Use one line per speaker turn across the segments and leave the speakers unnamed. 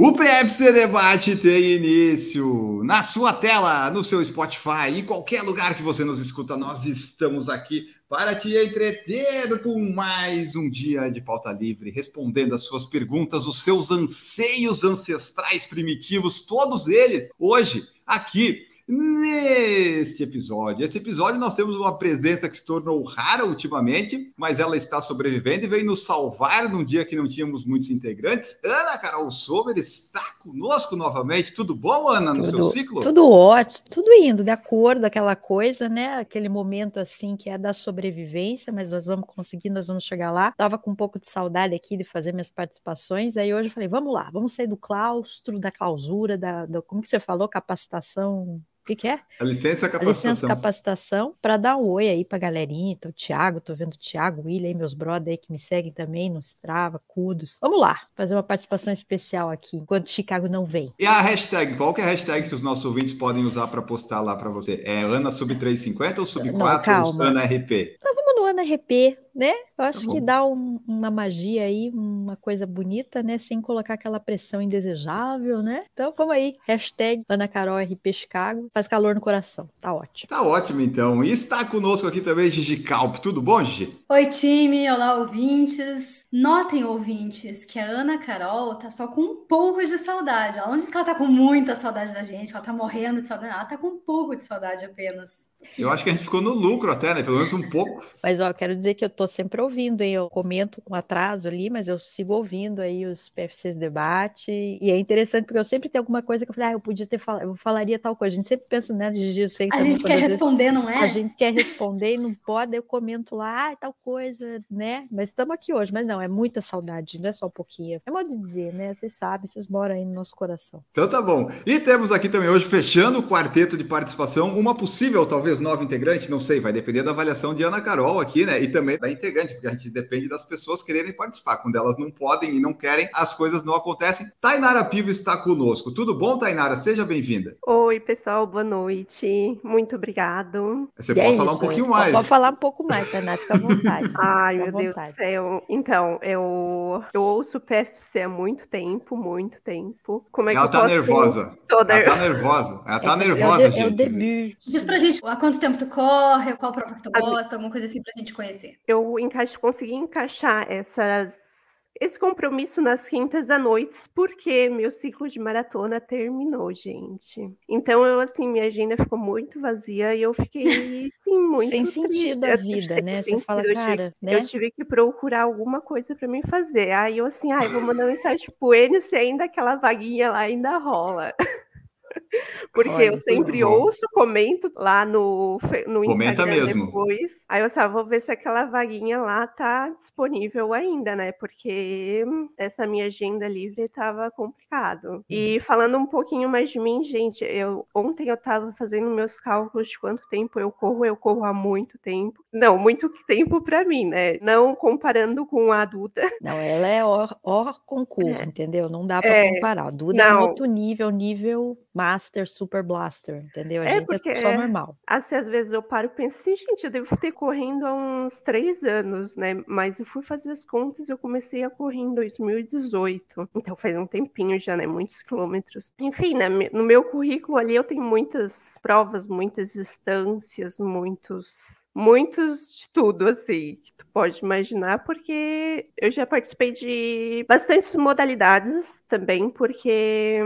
O PFC Debate tem início na sua tela, no seu Spotify, em qualquer lugar que você nos escuta, nós estamos aqui para te entreter com mais um dia de pauta livre, respondendo as suas perguntas, os seus anseios ancestrais primitivos, todos eles, hoje, aqui neste episódio. Esse episódio nós temos uma presença que se tornou rara ultimamente, mas ela está sobrevivendo e veio nos salvar num dia que não tínhamos muitos integrantes. Ana Carol Sommer está conosco novamente. Tudo bom, Ana, no
tudo,
seu ciclo?
Tudo ótimo, tudo indo de acordo, aquela coisa, né? Aquele momento assim que é da sobrevivência, mas nós vamos conseguir, nós vamos chegar lá. Tava com um pouco de saudade aqui de fazer minhas participações, aí hoje eu falei, vamos lá, vamos sair do claustro, da clausura, da, da como que você falou, capacitação que, que é?
A licença
A
capacitação.
licença capacitação para dar um oi aí pra galerinha. Então, o Thiago, tô vendo o Thiago, o William, meus brother aí que me seguem também no Strava, Cudos. Vamos lá, fazer uma participação especial aqui, enquanto Chicago não vem.
E a hashtag, qual que é a hashtag que os nossos ouvintes podem usar para postar lá para você? É Ana sub 350 ou sub
Não,
4 ou. Ana RP?
Então, vamos no Ana RP, né? Eu acho
bom.
que dá um- uma magia aí, uma coisa bonita, né? Sem colocar aquela pressão indesejável, né? Então, vamos aí, hashtag Ana Carol RP Chicago. Faz calor no coração, tá ótimo.
Tá ótimo, então. E está conosco aqui também Gigi Calp. Tudo bom, Gigi?
Oi, time! Olá, ouvintes! Notem, ouvintes, que a Ana Carol tá só com um pouco de saudade. Ela não diz que ela tá com muita saudade da gente, que ela tá morrendo de saudade. Ela tá com um pouco de saudade apenas.
Eu acho que a gente ficou no lucro até, né? Pelo menos um pouco.
Mas, ó, quero dizer que eu tô sempre ouvindo, hein? Eu comento com atraso ali, mas eu sigo ouvindo aí os PFCs debate. E é interessante porque eu sempre tenho alguma coisa que eu falei, ah, eu podia ter falado, eu falaria tal coisa. A gente sempre pensa, né, Gigi? Sei que
A gente quer
vezes
responder, não é?
A gente quer responder e não pode, eu comento lá, ah, tal coisa, né? Mas estamos aqui hoje. Mas não, é muita saudade, não é só um pouquinho. É modo de dizer, né? Vocês sabem, vocês moram aí no nosso coração.
Então tá bom. E temos aqui também hoje, fechando o quarteto de participação, uma possível, talvez, nova integrante, não sei, vai depender da avaliação de Ana Carol aqui, né? E também da integrante, porque a gente depende das pessoas quererem participar. Quando elas não podem e não querem, as coisas não acontecem. Tainara Piva está conosco. Tudo bom, Tainara? Seja bem-vinda.
Oi, pessoal, boa noite. Muito obrigado.
Você
E
pode
é
falar um
isso,
pouquinho
hein?
mais.
Pode falar um pouco mais, Tainá, fica à vontade.
Ai,
Fica
meu Deus do céu. Então, eu, eu ouço o PFC há muito tempo, muito tempo. Como é que
Ela
eu
tá
posso...
nervosa.
Toda...
Ela tá nervosa. Ela tá
É-
nervosa,
é o, É
gente.
debut.
Diz pra gente há quanto tempo tu corre, qual prova que tu
A-
gosta, alguma coisa assim pra gente conhecer.
Eu encaixo, consegui encaixar essas... esse compromisso nas quintas à noite, porque meu ciclo de maratona terminou, gente. Então, eu, assim, minha agenda ficou muito vazia e eu fiquei, assim, muito
Sem sentido a
Eu-
vida,
sem
né? Você fala,
Eu
cara, né?
Eu tive que procurar alguma coisa pra mim fazer. Aí eu assim, ai, vou mandar mensagem pro Enio se ainda aquela vaguinha lá ainda rola. Porque eu sempre ouço, comento lá no, no
Comenta
Instagram
mesmo.
depois. Aí eu só vou ver se aquela vaguinha lá tá disponível ainda, né? Porque essa minha agenda livre tava complicado.
Uhum.
E falando um pouquinho mais de mim, gente, eu ontem eu tava fazendo meus cálculos de quanto tempo eu corro, eu corro há muito tempo. Não, muito tempo pra mim, né? Não comparando com a Duda.
Não, ela é hors concurso,
É.
entendeu? Não dá para
É,
comparar. O Duda é
não.
outro nível, nível Master, Super Blaster, entendeu? A
É,
gente
porque
é só
é-
normal.
Assim, às vezes eu paro e penso assim, gente, eu devo ter correndo há uns três anos, né? Mas eu fui fazer as contas e eu comecei a correr em 2018. Então faz um tempinho já, né? Muitos quilômetros. Enfim, né? no meu currículo ali eu tenho muitas provas, muitas distâncias, muitos. Muitos de tudo, assim, que tu pode imaginar, porque eu já participei de bastantes modalidades também, porque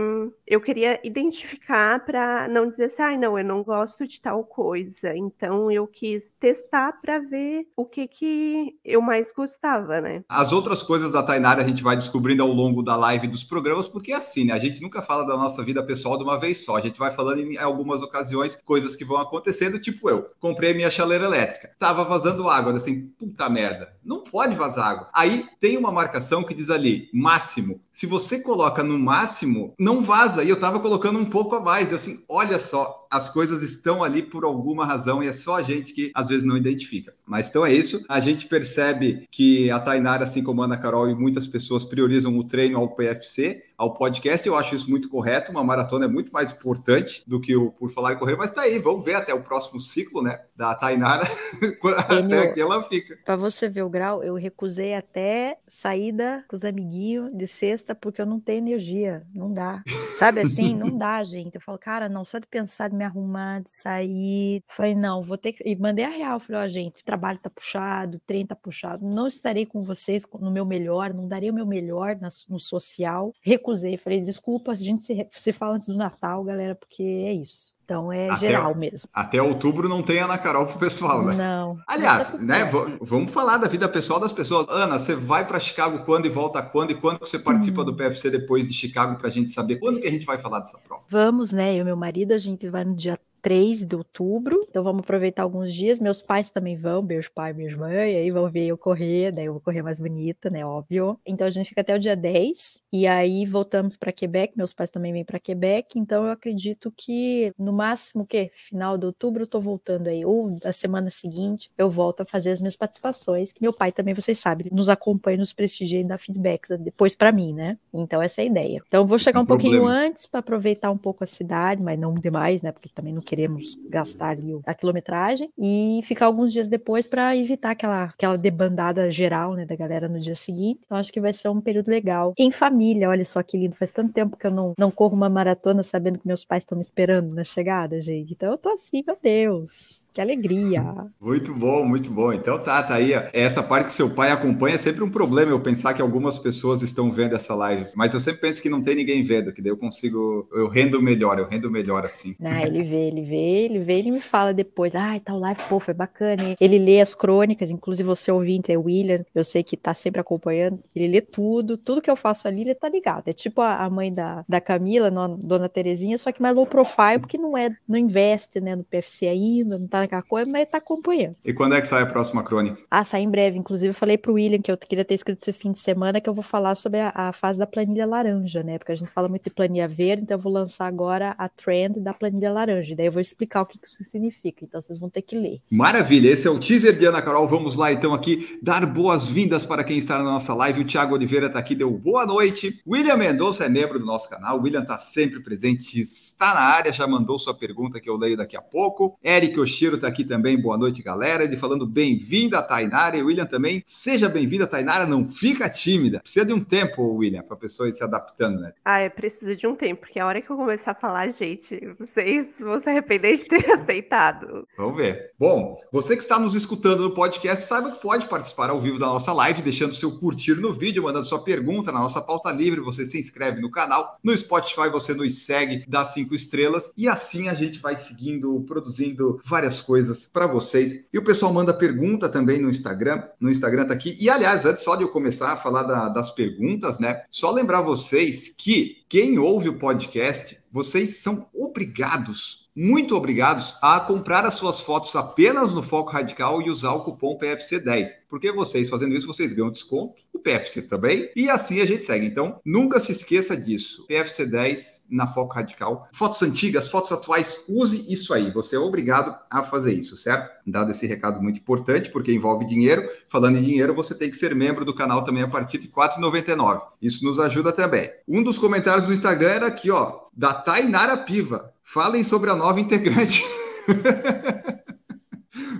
eu queria identificar para não dizer assim, ai, não, eu não gosto de tal coisa. Então eu quis testar para ver o que que eu mais gostava, né?
As outras coisas da Tainara a gente vai descobrindo ao longo da live dos programas, porque é assim, né? A gente nunca fala da nossa vida pessoal de uma vez só. A gente vai falando em algumas ocasiões coisas que vão acontecendo, tipo eu. Comprei minha chaleira elétrica. Tava vazando água, eu assim, puta merda. Não pode vazar água. Aí tem uma marcação que diz ali, máximo. Se você coloca no máximo, não vaza. E eu tava colocando um pouco a mais. Eu assim, olha só, as coisas estão ali por alguma razão e é só a gente que às vezes não identifica. Mas então é isso. A gente percebe que a Tainara, assim como a Ana Carol e muitas pessoas priorizam o treino ao PFC, ao podcast. Eu acho isso muito correto. Uma maratona é muito mais importante do que o Por Falar e Correr, mas tá aí, vamos ver até o próximo ciclo, né? Da Tainara. até aqui ela fica.
Para você ver o grau, eu recusei até saída com os amiguinhos de sexta porque eu não tenho energia. Não dá. Sabe assim? não dá, gente. Eu falo, cara, não, só de pensar, de me arrumar, de sair. Falei, não, vou ter que. E mandei a real. Falei, ó, oh, gente, o trabalho tá puxado, o trem tá puxado. Não estarei com vocês no meu melhor, não darei o meu melhor no social recusei. Falei, desculpa, a gente se, se fala antes do Natal, galera, porque é isso. Então é até, geral mesmo.
Até outubro não tem Ana Carol pro pessoal, né?
Não.
Aliás, tá né? Vamos falar da vida pessoal das pessoas. Ana, você vai para Chicago quando e volta quando? E quando você participa hum. do PFC depois de Chicago para a gente saber quando que a gente vai falar dessa prova?
Vamos, né? Eu e meu marido, a gente vai no dia 3 de outubro. Então vamos aproveitar alguns dias. Meus pais também vão, meus pais, minhas mães, aí vão ver eu correr, daí eu vou correr mais bonita, né? Óbvio. Então a gente fica até o dia 10 e aí voltamos para Quebec. Meus pais também vêm para Quebec. Então eu acredito que no máximo que final de outubro eu tô voltando aí, ou da semana seguinte eu volto a fazer as minhas participações. Que meu pai também, vocês sabem, nos acompanha, nos prestigia e dá feedbacks depois para mim, né? Então essa é a ideia. Então eu vou chegar um pouquinho problema. antes para aproveitar um pouco a cidade, mas não demais, né? Porque também não quero queremos gastar ali a quilometragem e ficar alguns dias depois para evitar aquela, aquela debandada geral, né, da galera no dia seguinte. Então acho que vai ser um período legal. Em família, olha só que lindo, faz tanto tempo que eu não, não corro uma maratona sabendo que meus pais estão me esperando na chegada, gente. Então eu tô assim, meu Deus. Que alegria!
Muito bom, muito bom. Então tá, tá aí. Essa parte que seu pai acompanha é sempre um problema eu pensar que algumas pessoas estão vendo essa live. Mas eu sempre penso que não tem ninguém vendo, que daí eu consigo. Eu rendo melhor, eu rendo melhor assim.
Ah, ele vê, ele vê, ele vê, ele me fala depois. Ah, tal live, pô, foi bacana. Hein? Ele lê as crônicas, inclusive você ouvinte é William, eu sei que tá sempre acompanhando. Ele lê tudo, tudo que eu faço ali, ele tá ligado. É tipo a, mãe da, da Camila, dona Terezinha, só que mais low profile, porque não é, não investe né, no PFC ainda, não tá naquela coisa, mas tá acompanhando.
E quando é que sai a próxima crônica?
Ah, sai em breve. Inclusive, eu falei pro William que eu queria ter escrito esse fim de semana que eu vou falar sobre a, a fase da planilha laranja, né? Porque a gente fala muito de planilha verde, então eu vou lançar agora a trend da planilha laranja. Daí eu vou explicar o que isso significa. Então vocês vão ter que ler.
Maravilha, esse é o teaser de Ana Carol. Vamos lá então aqui dar boas-vindas para quem está na nossa live. O Thiago Oliveira está aqui, deu boa noite. William Mendonça é membro do nosso canal. O William está sempre presente, está na área, já mandou sua pergunta que eu leio daqui a pouco. Eric Oshiro está aqui também, boa noite, galera. Ele falando bem-vinda, Tainara. E William também, seja bem-vinda, Tainara. Não fica tímida. Precisa de um tempo, William, para a pessoa ir se adaptando, né?
Ah, é preciso de um tempo, porque a hora que eu começar a falar, gente, vocês vão se arrepender de ter aceitado.
Vamos ver. Bom, você que está nos escutando no podcast, saiba que pode participar ao vivo da nossa live, deixando seu curtir no vídeo, mandando sua pergunta na nossa pauta livre. Você se inscreve no canal. No Spotify, você nos segue, dá cinco estrelas. E assim a gente vai seguindo, produzindo várias coisas para vocês. E o pessoal manda pergunta também no Instagram. No Instagram tá aqui. E aliás, antes só de eu começar a falar da, das perguntas, né? Só lembrar vocês que quem ouve o podcast, vocês são obrigados muito obrigados a comprar as suas fotos apenas no Foco Radical e usar o cupom PFC10. Porque vocês fazendo isso, vocês ganham desconto, o PFC também, e assim a gente segue. Então, nunca se esqueça disso. PFC10 na Foco Radical. Fotos antigas, fotos atuais, use isso aí. Você é obrigado a fazer isso, certo? Dado esse recado muito importante, porque envolve dinheiro. Falando em dinheiro, você tem que ser membro do canal também a partir de R$ 4,99. Isso nos ajuda também. Um dos comentários do Instagram era aqui, ó, da Tainara Piva. Falem sobre a nova integrante.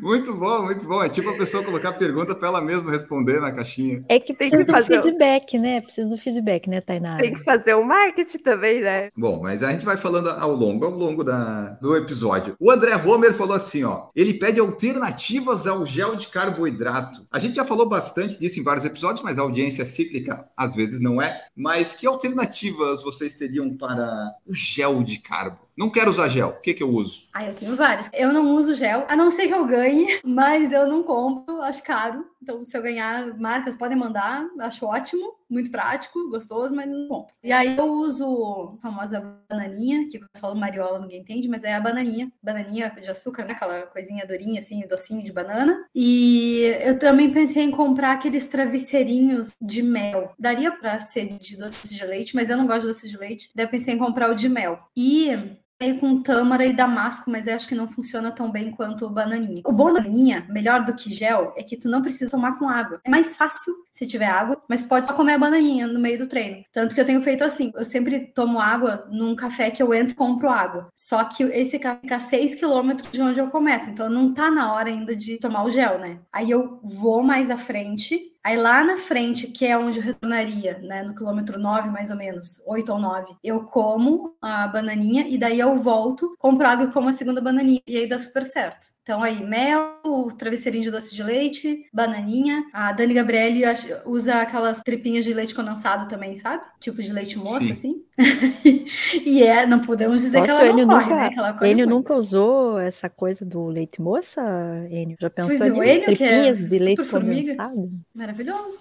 Muito bom, muito bom. É tipo a pessoa colocar pergunta para ela mesma responder na caixinha.
É que precisa do feedback, né? Precisa do feedback, né, Tainara?
Tem que fazer o marketing também, né?
Bom, mas a gente vai falando ao longo, ao longo da, do episódio. O André Homer falou assim, ó. Ele pede alternativas ao gel de carboidrato. A gente já falou bastante disso em vários episódios, mas a audiência é cíclica às vezes não é. Mas que alternativas vocês teriam para o gel de carbo? Não quero usar gel. O que, que eu uso?
Ah, eu tenho vários. Eu não uso gel, a não ser que eu ganhe, mas eu não compro, acho caro. Então, se eu ganhar, marcas podem mandar, acho ótimo, muito prático, gostoso, mas não compro. E aí eu uso a famosa bananinha, que eu falo mariola, ninguém entende, mas é a bananinha, bananinha de açúcar, né? Aquela coisinha durinha, assim, docinho de banana. E eu também pensei em comprar aqueles travesseirinhos de mel. Daria para ser de doce de leite, mas eu não gosto de doce de leite. Daí eu pensei em comprar o de mel. E com tâmara e damasco, mas acho que não funciona tão bem quanto o bananinha. O bom da bananinha, melhor do que gel, é que tu não precisa tomar com água. É mais fácil se tiver água, mas pode só comer a bananinha no meio do treino. Tanto que eu tenho feito assim, eu sempre tomo água num café que eu entro e compro água. Só que esse café fica a 6 quilômetros de onde eu começo, então não tá na hora ainda de tomar o gel, né? Aí eu vou mais à frente Aí lá na frente, que é onde eu retornaria, né, no quilômetro 9 mais ou menos, 8 ou 9, eu como a bananinha e daí eu volto, compro água e como a segunda bananinha. E aí dá super certo. Então aí, mel, travesseirinho de doce de leite, bananinha. A Dani Gabriele usa aquelas tripinhas de leite condensado também, sabe? Tipo de leite moça, assim. e é, não podemos dizer Nossa, que ela não corre,
nunca,
né?
Que Enio nunca usou essa coisa do leite moça, Enio? Já pensou pois nisso? Enio, tripinhas é de leite formiga. condensado?
Maravilhoso.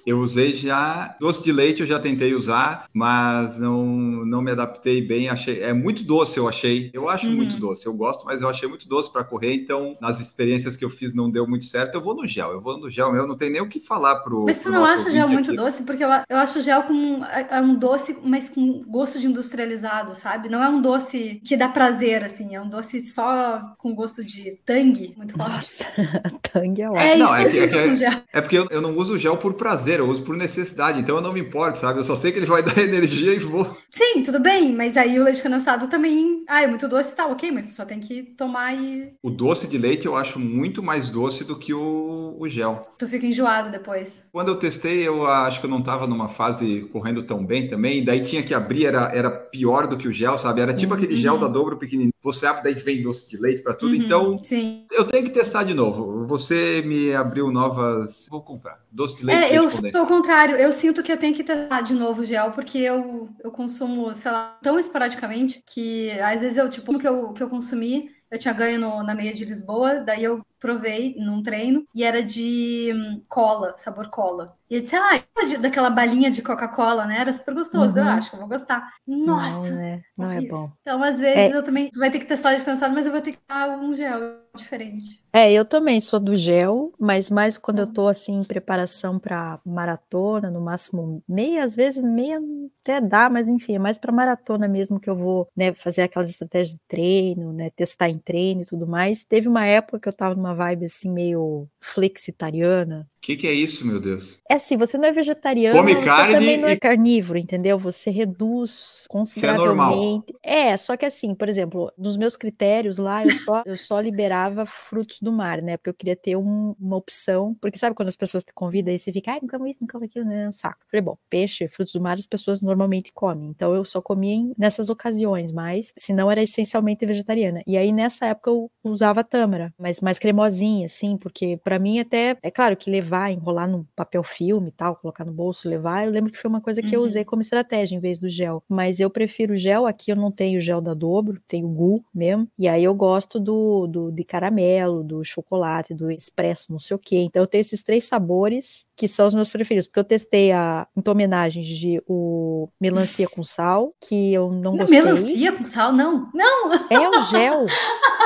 Eu usei já, doce de leite eu já tentei usar, mas não, não me adaptei bem. Achei, é muito doce, eu achei. Eu acho uhum. muito doce. Eu gosto, mas eu achei muito doce para correr, então nas experiências que eu fiz não deu muito certo, eu vou no gel. Eu vou no gel, eu não tenho nem o que falar pro.
Mas
tu
não acha gel muito aqui. doce? Porque eu, eu acho gel com é, é um doce, mas com gosto de industrializado, sabe? Não é um doce que dá prazer, assim, é um doce só com gosto de tangue, muito forte. Nossa,
tangue é
ótimo. É
não,
isso
é, que, é, é, é, porque eu, eu, não uso gel por prazer, eu uso por necessidade, então eu não me importo, sabe? Eu só sei que ele vai dar energia e vou.
Sim, tudo bem, mas aí o leite condensado também. Ah, é muito doce, tá, ok, mas só tem que tomar e.
O doce de leite eu acho muito mais doce do que o, o gel.
Tu fica enjoado depois.
Quando eu testei, eu acho que eu não estava numa fase correndo tão bem também, daí tinha que abrir, era, era pior do que o gel, sabe? Era tipo uhum. aquele gel da dobro pequenininho. Você abre, daí vem doce de leite para tudo. Uhum. Então,
Sim.
eu tenho que testar de novo. Você me abriu novas. Vou comprar. Doce de leite.
É, eu sou ao contrário. Eu sinto que eu tenho que testar de novo o gel, porque eu, eu consumo, sei lá, tão esporadicamente que às vezes eu, tipo, o que eu, que eu consumi eu tinha ganho no, na meia de Lisboa, daí eu provei num treino e era de hum, cola, sabor cola. E eu disse, ah, daquela balinha de Coca-Cola, né? Era super gostoso, uhum. eu acho que eu vou gostar. Nossa!
Não é, não é bom.
Então, às vezes, é... eu também. Tu vai ter que testar descansado, mas eu vou ter que dar um gel diferente.
É, eu também sou do gel, mas mais quando eu tô assim em preparação para maratona, no máximo meia, às vezes meia até dá, mas enfim, é mais para maratona mesmo que eu vou, né, fazer aquelas estratégias de treino, né, testar em treino e tudo mais. Teve uma época que eu tava numa vibe assim meio flexitariana,
o que, que, é isso, meu Deus?
É assim, você não é vegetariano,
Come
você
carne
também não é
e...
carnívoro, entendeu? Você reduz consideravelmente. É, é, só que assim, por exemplo, nos meus critérios lá, eu só, eu só liberava frutos do mar, né? Porque eu queria ter um, uma opção. Porque sabe quando as pessoas te convidam e você fica, ai, não como isso, não como aquilo, né? É um saco. Eu falei, bom, peixe, frutos do mar, as pessoas normalmente comem. Então eu só comia nessas ocasiões, mas senão era essencialmente vegetariana. E aí nessa época eu usava tâmara, mas mais cremosinha, assim, porque para mim até, é claro que levar enrolar no papel filme e tal, colocar no bolso, levar. Eu lembro que foi uma coisa que uhum. eu usei como estratégia em vez do gel. Mas eu prefiro gel. Aqui eu não tenho gel da Dobro, tenho Gu mesmo. E aí eu gosto do, do de caramelo, do chocolate, do expresso, não sei o quê. Então eu tenho esses três sabores que são os meus preferidos, porque eu testei a em homenagem de o melancia com sal, que eu não gostei.
Melancia com sal, não. Não.
É um gel.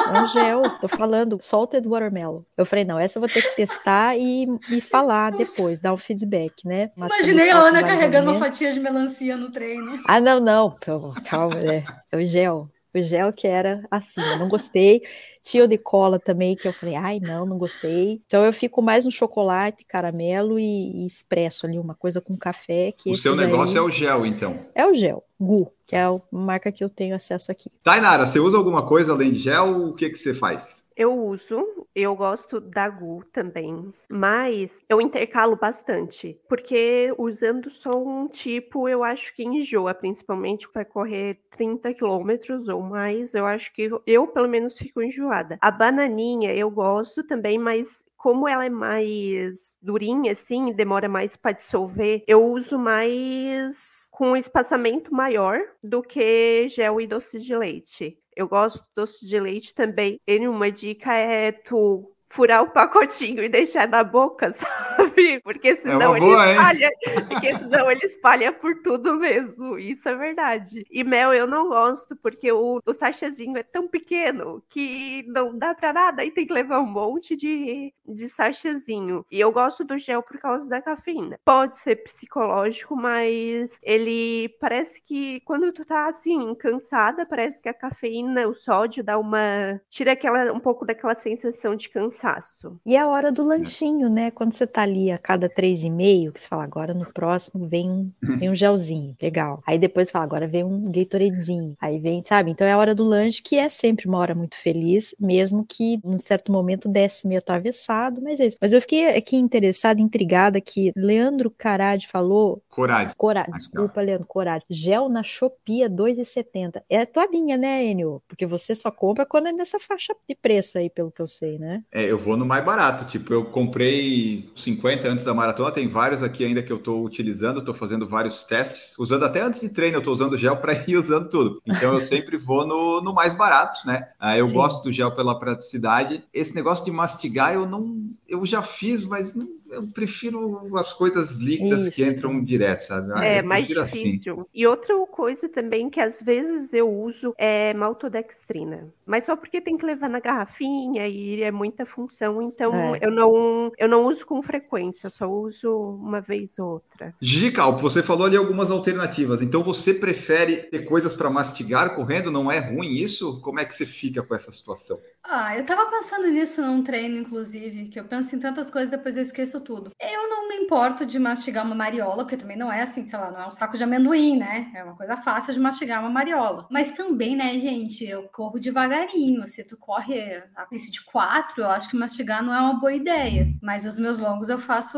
É um gel, tô falando, salted watermelon. Eu falei, não, essa eu vou ter que testar e, e falar depois, dar um feedback, né?
Mas Imaginei a Ana carregando uma fatia de melancia no treino.
Ah, não, não, calma, é, é o gel. O gel que era assim, eu não gostei. Tinha o de cola também, que eu falei, ai, não, não gostei. Então eu fico mais no chocolate, caramelo e, e expresso ali, uma coisa com café. Que
o seu negócio daí... é o gel, então?
É o gel, Gu, que é a marca que eu tenho acesso aqui.
Tainara, você usa alguma coisa além de gel? O que, que você faz?
Eu uso, eu gosto da Gu também, mas eu intercalo bastante, porque usando só um tipo, eu acho que enjoa, principalmente vai correr 30 quilômetros ou mais, eu acho que eu, pelo menos, fico enjoada. A bananinha eu gosto também, mas como ela é mais durinha, assim, demora mais para dissolver, eu uso mais com espaçamento maior do que gel e doce de leite. Eu gosto do doce de leite também. E uma dica é tu furar o pacotinho e deixar na boca, sabe? Porque, porque senão
uma
ele
boa, hein?
espalha. Porque senão ele espalha por tudo mesmo. Isso é verdade. E mel eu não gosto, porque o, o sachêzinho é tão pequeno que não dá pra nada. Aí tem que levar um monte de, de sachêzinho. E eu gosto do gel por causa da cafeína. Pode ser psicológico, mas ele parece que quando tu tá assim, cansada, parece que a cafeína, o sódio, dá uma. tira aquela, um pouco daquela sensação de cansaço.
E é a hora do lanchinho, né? Quando você tá ali a cada três e meio, que você fala, agora no próximo vem, um- vem um gelzinho, legal. Aí depois fala, agora vem um Gatoradezinho. Aí vem, sabe? Então é a hora do lanche, que é sempre uma hora muito feliz, mesmo que num certo momento desce meio atravessado, mas é isso. Mas eu fiquei aqui interessada, intrigada, que Leandro Carade falou
Coragem.
Coragem, desculpa, Leandro, coragem. Gel na Shopee é 2,70. É a tua linha, né, Enio? Porque você só compra quando é nessa faixa de preço aí, pelo que eu sei, né?
É, eu vou no mais barato. Tipo, eu comprei 50 antes da maratona, tem vários aqui ainda que eu tô utilizando, tô fazendo vários testes, usando até antes de treino, eu tô usando gel para ir usando tudo. Então eu sempre vou no, no mais barato, né? Ah, eu
Sim.
gosto do gel pela praticidade. Esse negócio de mastigar, eu não. Eu já fiz, mas não, eu prefiro as coisas líquidas que
Isso.
entram direto, sabe? Ah,
é mais
assim.
difícil. E outra coisa também que às vezes eu uso é maltodextrina. Mas só porque tem que levar na garrafinha e é muita função, então
É.
eu não eu não uso com frequência, eu só uso uma vez ou outra.
Gigi Calpo, você falou ali algumas alternativas. Então você prefere ter coisas para mastigar correndo? Não é ruim isso? Como é que você fica com essa situação?
Ah, eu tava pensando nisso num treino, inclusive, que eu penso em tantas coisas, depois eu esqueço tudo. Eu não me importo de mastigar uma mariola, porque também não é assim, sei lá, não é um saco de amendoim, né? É uma coisa fácil de mastigar uma mariola. Mas também, né, gente, eu corro devagarinho. Se tu corre a pace de quatro, eu acho que mastigar não é uma boa ideia. Mas os meus longos eu faço,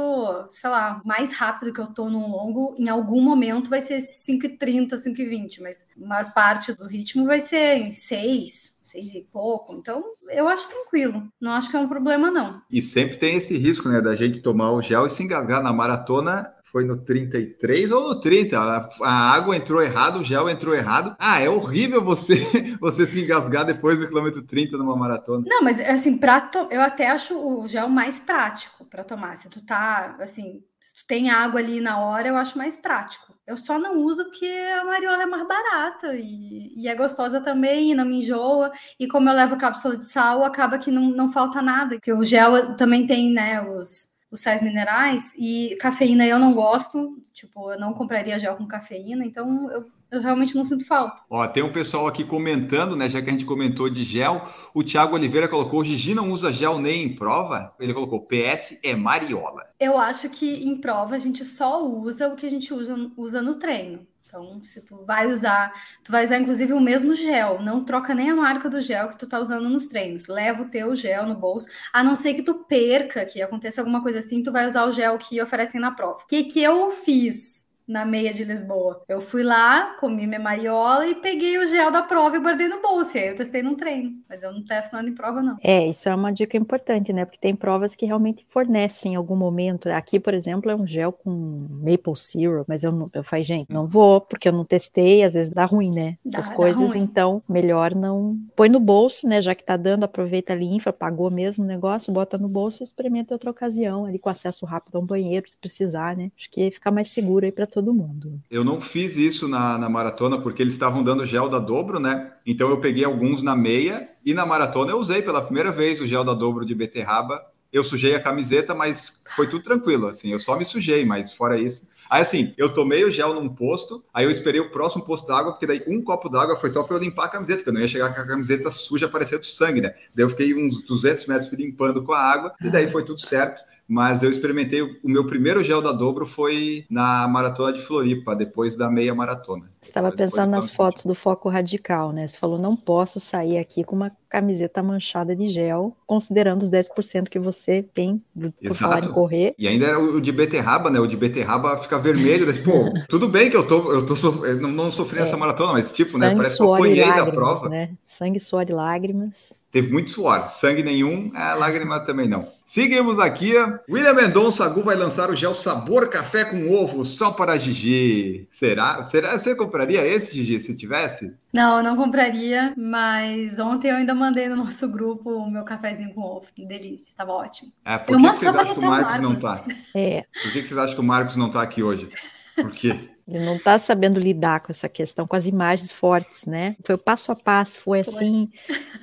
sei lá, mais rápido que eu tô num longo, em algum momento vai ser 5h30, 5h20, mas a maior parte do ritmo vai ser em 6, seis e pouco. Então, eu acho tranquilo. Não acho que é um problema, não.
E sempre tem esse risco, né, da gente tomar o gel e se engasgar na maratona. Foi no 33 ou no 30? A, água entrou errado, o gel entrou errado. Ah, é horrível você você se engasgar depois do quilômetro 30 numa maratona.
Não, mas assim, pra to... eu até acho o gel mais prático para tomar. Se tu tá, assim, se tu tem água ali na hora, eu acho mais prático. Eu só não uso porque a mariola é mais barata e, e é gostosa também, e não me enjoa. E como eu levo cápsula de sal, acaba que não, não falta nada. Porque o gel também tem, né, os, os sais minerais e cafeína eu não gosto. Tipo, eu não compraria gel com cafeína, então eu, eu realmente não sinto falta.
Ó, tem um pessoal aqui comentando, né? Já que a gente comentou de gel, o Thiago Oliveira colocou: Gigi não usa gel nem em prova. Ele colocou: PS é Mariola.
Eu acho que em prova a gente só usa o que a gente usa, usa no treino. Então, se tu vai usar, tu vai usar inclusive o mesmo gel, não troca nem a marca do gel que tu tá usando nos treinos. Leva o teu gel no bolso, a não ser que tu perca, que aconteça alguma coisa assim, tu vai usar o gel que oferecem na prova. O que que eu fiz? Na meia de Lisboa. Eu fui lá, comi minha mariola e peguei o gel da prova e guardei no bolso. E aí eu testei num treino, mas eu não testo nada em prova, não.
É, isso é uma dica importante, né? Porque tem provas que realmente fornecem em algum momento. Aqui, por exemplo, é um gel com maple syrup, mas eu não, eu falei, gente, não vou, porque eu não testei, às vezes dá ruim, né?
Dá-
Essas
dá
coisas, então, melhor não. Põe no bolso, né? Já que tá dando, aproveita a linfa, pagou mesmo o negócio, bota no bolso e experimenta em outra ocasião, ali com acesso rápido a um banheiro, se precisar, né? Acho que fica mais seguro aí para todo mundo.
Eu não fiz isso na, na maratona porque eles estavam dando gel da dobro, né? Então eu peguei alguns na meia e na maratona eu usei pela primeira vez o gel da dobro de beterraba. Eu sujei a camiseta, mas foi tudo tranquilo, assim. Eu só me sujei, mas fora isso. Aí assim, eu tomei o gel num posto, aí eu esperei o próximo posto d'água, porque daí um copo d'água foi só para eu limpar a camiseta, porque eu não ia chegar com a camiseta suja parecendo sangue, né? Daí eu fiquei uns 200 metros me limpando com a água, e daí foi tudo certo. Mas eu experimentei, o meu primeiro gel da dobro foi na maratona de Floripa, depois da meia maratona.
Você estava pensando
eu
nas fotos do foco radical, né? Você falou, não posso sair aqui com uma camiseta manchada de gel, considerando os 10% que você tem por
Exato.
falar em correr.
E ainda era o de beterraba, né? O de beterraba fica vermelho. Né? Pô, tudo bem que eu tô, eu tô sof- eu não, não sofri
É.
nessa maratona, mas tipo, né?
Sangue,
Parece que eu apanhei da prova.
né? Sangue, suor e lágrimas.
Teve muito suor, sangue nenhum, a lágrima também não. Seguimos aqui. William Mendonça Gu vai lançar o gel sabor café com ovo só para Gigi. Será? Será? Você compraria esse, Gigi, se tivesse?
Não, eu não compraria, mas ontem eu ainda mandei no nosso grupo o meu cafezinho com ovo. Que delícia, tava ótimo.
É, por
Eu
que, que vocês acham que o Marcos não
reclamar,
tá?
É,
Por que, que vocês acham que o Marcos não tá aqui hoje? Por quê?
Ele não está sabendo lidar com essa questão, com as imagens fortes, né? Foi o passo a passo, foi assim,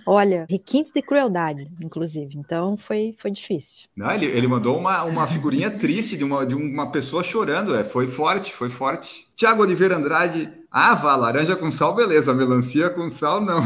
olha, requintes de crueldade, inclusive. Então foi, foi difícil.
Não, ele, ele mandou uma, uma figurinha triste de uma, de uma pessoa chorando. É, foi forte, foi forte. Tiago Oliveira Andrade. Ah, vá, laranja com sal, beleza. Melancia com sal, não.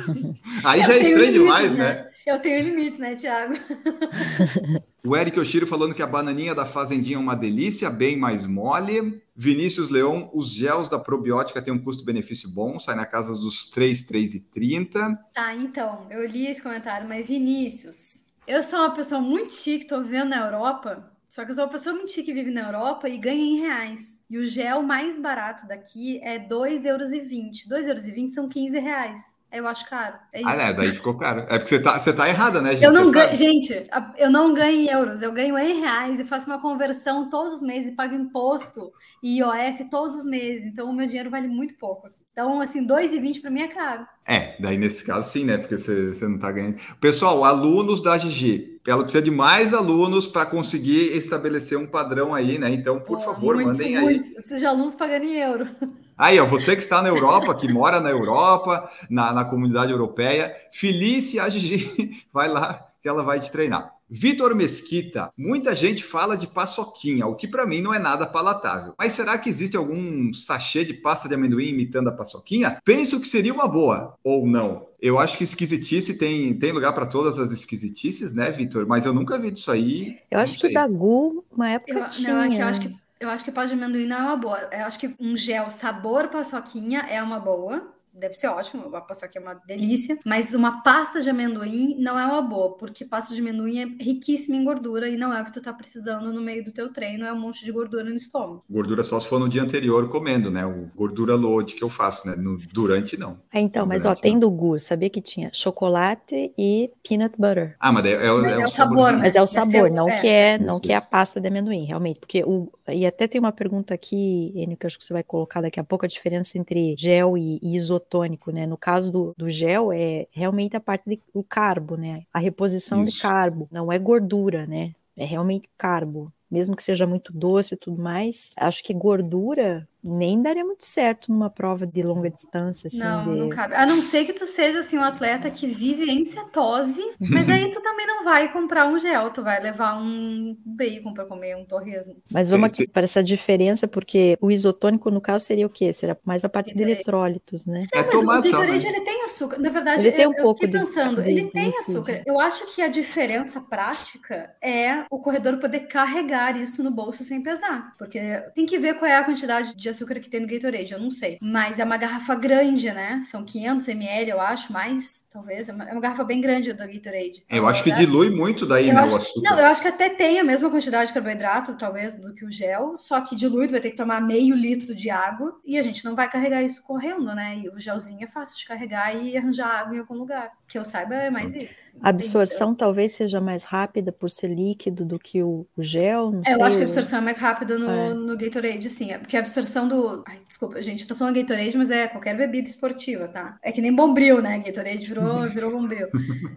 Aí
Eu
já é estranho
limites,
demais, né?
Eu tenho limites, né, Thiago?
O Eric Oshiro falando que a bananinha da Fazendinha é uma delícia, bem mais mole. Vinícius Leão, os gels da probiótica têm um custo-benefício bom, sai na casa dos 3, 3,30.
Tá, então, eu li esse comentário, mas Vinícius, eu sou uma pessoa muito chique, tô vivendo na Europa, só que eu sou uma pessoa muito chique que vive na Europa e ganha em reais. E o gel mais barato daqui é 2,20 euros. 2,20 euros são 15 reais. Eu acho caro. É isso.
Ah, né? Daí ficou caro. É porque você tá, você tá errada, né, gente?
Eu não ganho, gente, eu não ganho em euros, eu ganho em reais e faço uma conversão todos os meses e pago imposto e IOF todos os meses. Então o meu dinheiro vale muito pouco aqui. Então, assim, 2,20 para mim é caro.
É, daí nesse caso sim, né? Porque você, você não tá ganhando. Pessoal, alunos da GG, ela precisa de mais alunos para conseguir estabelecer um padrão aí, né? Então, por favor,
muito,
mandem aí.
muito. Eu preciso de alunos pagando em euro.
Aí, ó, você que está na Europa, que mora na Europa, na, na comunidade europeia, Felícia a Gigi, vai lá que ela vai te treinar. Vitor Mesquita, muita gente fala de paçoquinha, o que para mim não é nada palatável. Mas será que existe algum sachê de pasta de amendoim imitando a paçoquinha? Penso que seria uma boa, ou não. Eu acho que esquisitice tem, tem lugar para todas as esquisitices, né, Vitor? Mas eu nunca vi disso aí.
Eu acho que
sei.
da Gu, uma época
Eu,
tinha.
não, é que eu acho que eu acho que pasta de amendoim não é uma boa. Eu acho que um gel sabor paçoquinha é uma boa. Deve ser ótimo, a paçoquinha é uma delícia. Mas uma pasta de amendoim não é uma boa, porque pasta de amendoim é riquíssima em gordura e não é o que tu tá precisando no meio do teu treino, é um monte de gordura no estômago.
Gordura só se for no dia anterior comendo, né? O gordura load que eu faço, né? No, durante, não.
Ah, então, mas ó, tem do Gu, sabia que tinha chocolate e peanut butter.
Ah, mas é, é, o-
Mas
é
é
o
sabor, né?
Mas é o
Deve
sabor, não
é.
que é, não
Isso,
que é a pasta de amendoim, realmente. Porque o e até tem uma pergunta aqui, Enio, que eu acho que você vai colocar daqui a pouco a diferença entre gel e, e isotônico, né? No caso do, do gel é realmente a parte do carbo, né? A reposição de
Isso.
carbo, não é gordura, né? É realmente carbo. Mesmo que seja muito doce e tudo mais, acho que gordura nem daria muito certo numa prova de longa distância, assim,
Não,
de-
não cabe. A não ser que tu seja assim um atleta que vive em cetose, mas aí tu também não vai comprar um gel, tu vai levar um bacon para comer, um torresmo.
Mas vamos
Tem-
aqui para essa diferença, porque o isotônico, no caso, seria o quê? Seria mais a parte de eletrólitos, né?
É
Mas o
tomate, só,
Gatorade ele tem açúcar. Na verdade,
Ele tem
eu,
um pouco
eu fiquei
de-
pensando,
de
ele tem
glicídio.
açúcar. Eu acho que a diferença prática é o corredor poder carregar isso no bolso sem pesar. Porque tem que ver qual é a quantidade de açúcar que tem no Gatorade, eu não sei. Mas é uma garrafa grande, né? São 500 ml, eu acho, mais, talvez. É uma, é uma garrafa bem grande do Gatorade.
Eu acho que
É,
dilui muito daí,
eu
né,
acho-
o açúcar.
Não, eu acho que até tem a mesma quantidade de carboidrato, talvez, do que o gel, só que diluído vai ter que tomar meio litro de água e a gente não vai carregar isso correndo, né? E o gelzinho é fácil de carregar e arranjar água em algum lugar. Que eu saiba é mais isso. assim.
A absorção talvez seja mais rápida por ser líquido do que o, o gel, não
É, eu
sei.
acho que a absorção é mais rápida no,
É.
no Gatorade, sim. É porque a absorção do. Ai, desculpa, gente, eu tô falando Gatorade, mas é qualquer bebida esportiva, tá? É que nem Bombril, né? Gatorade virou, virou Bombril.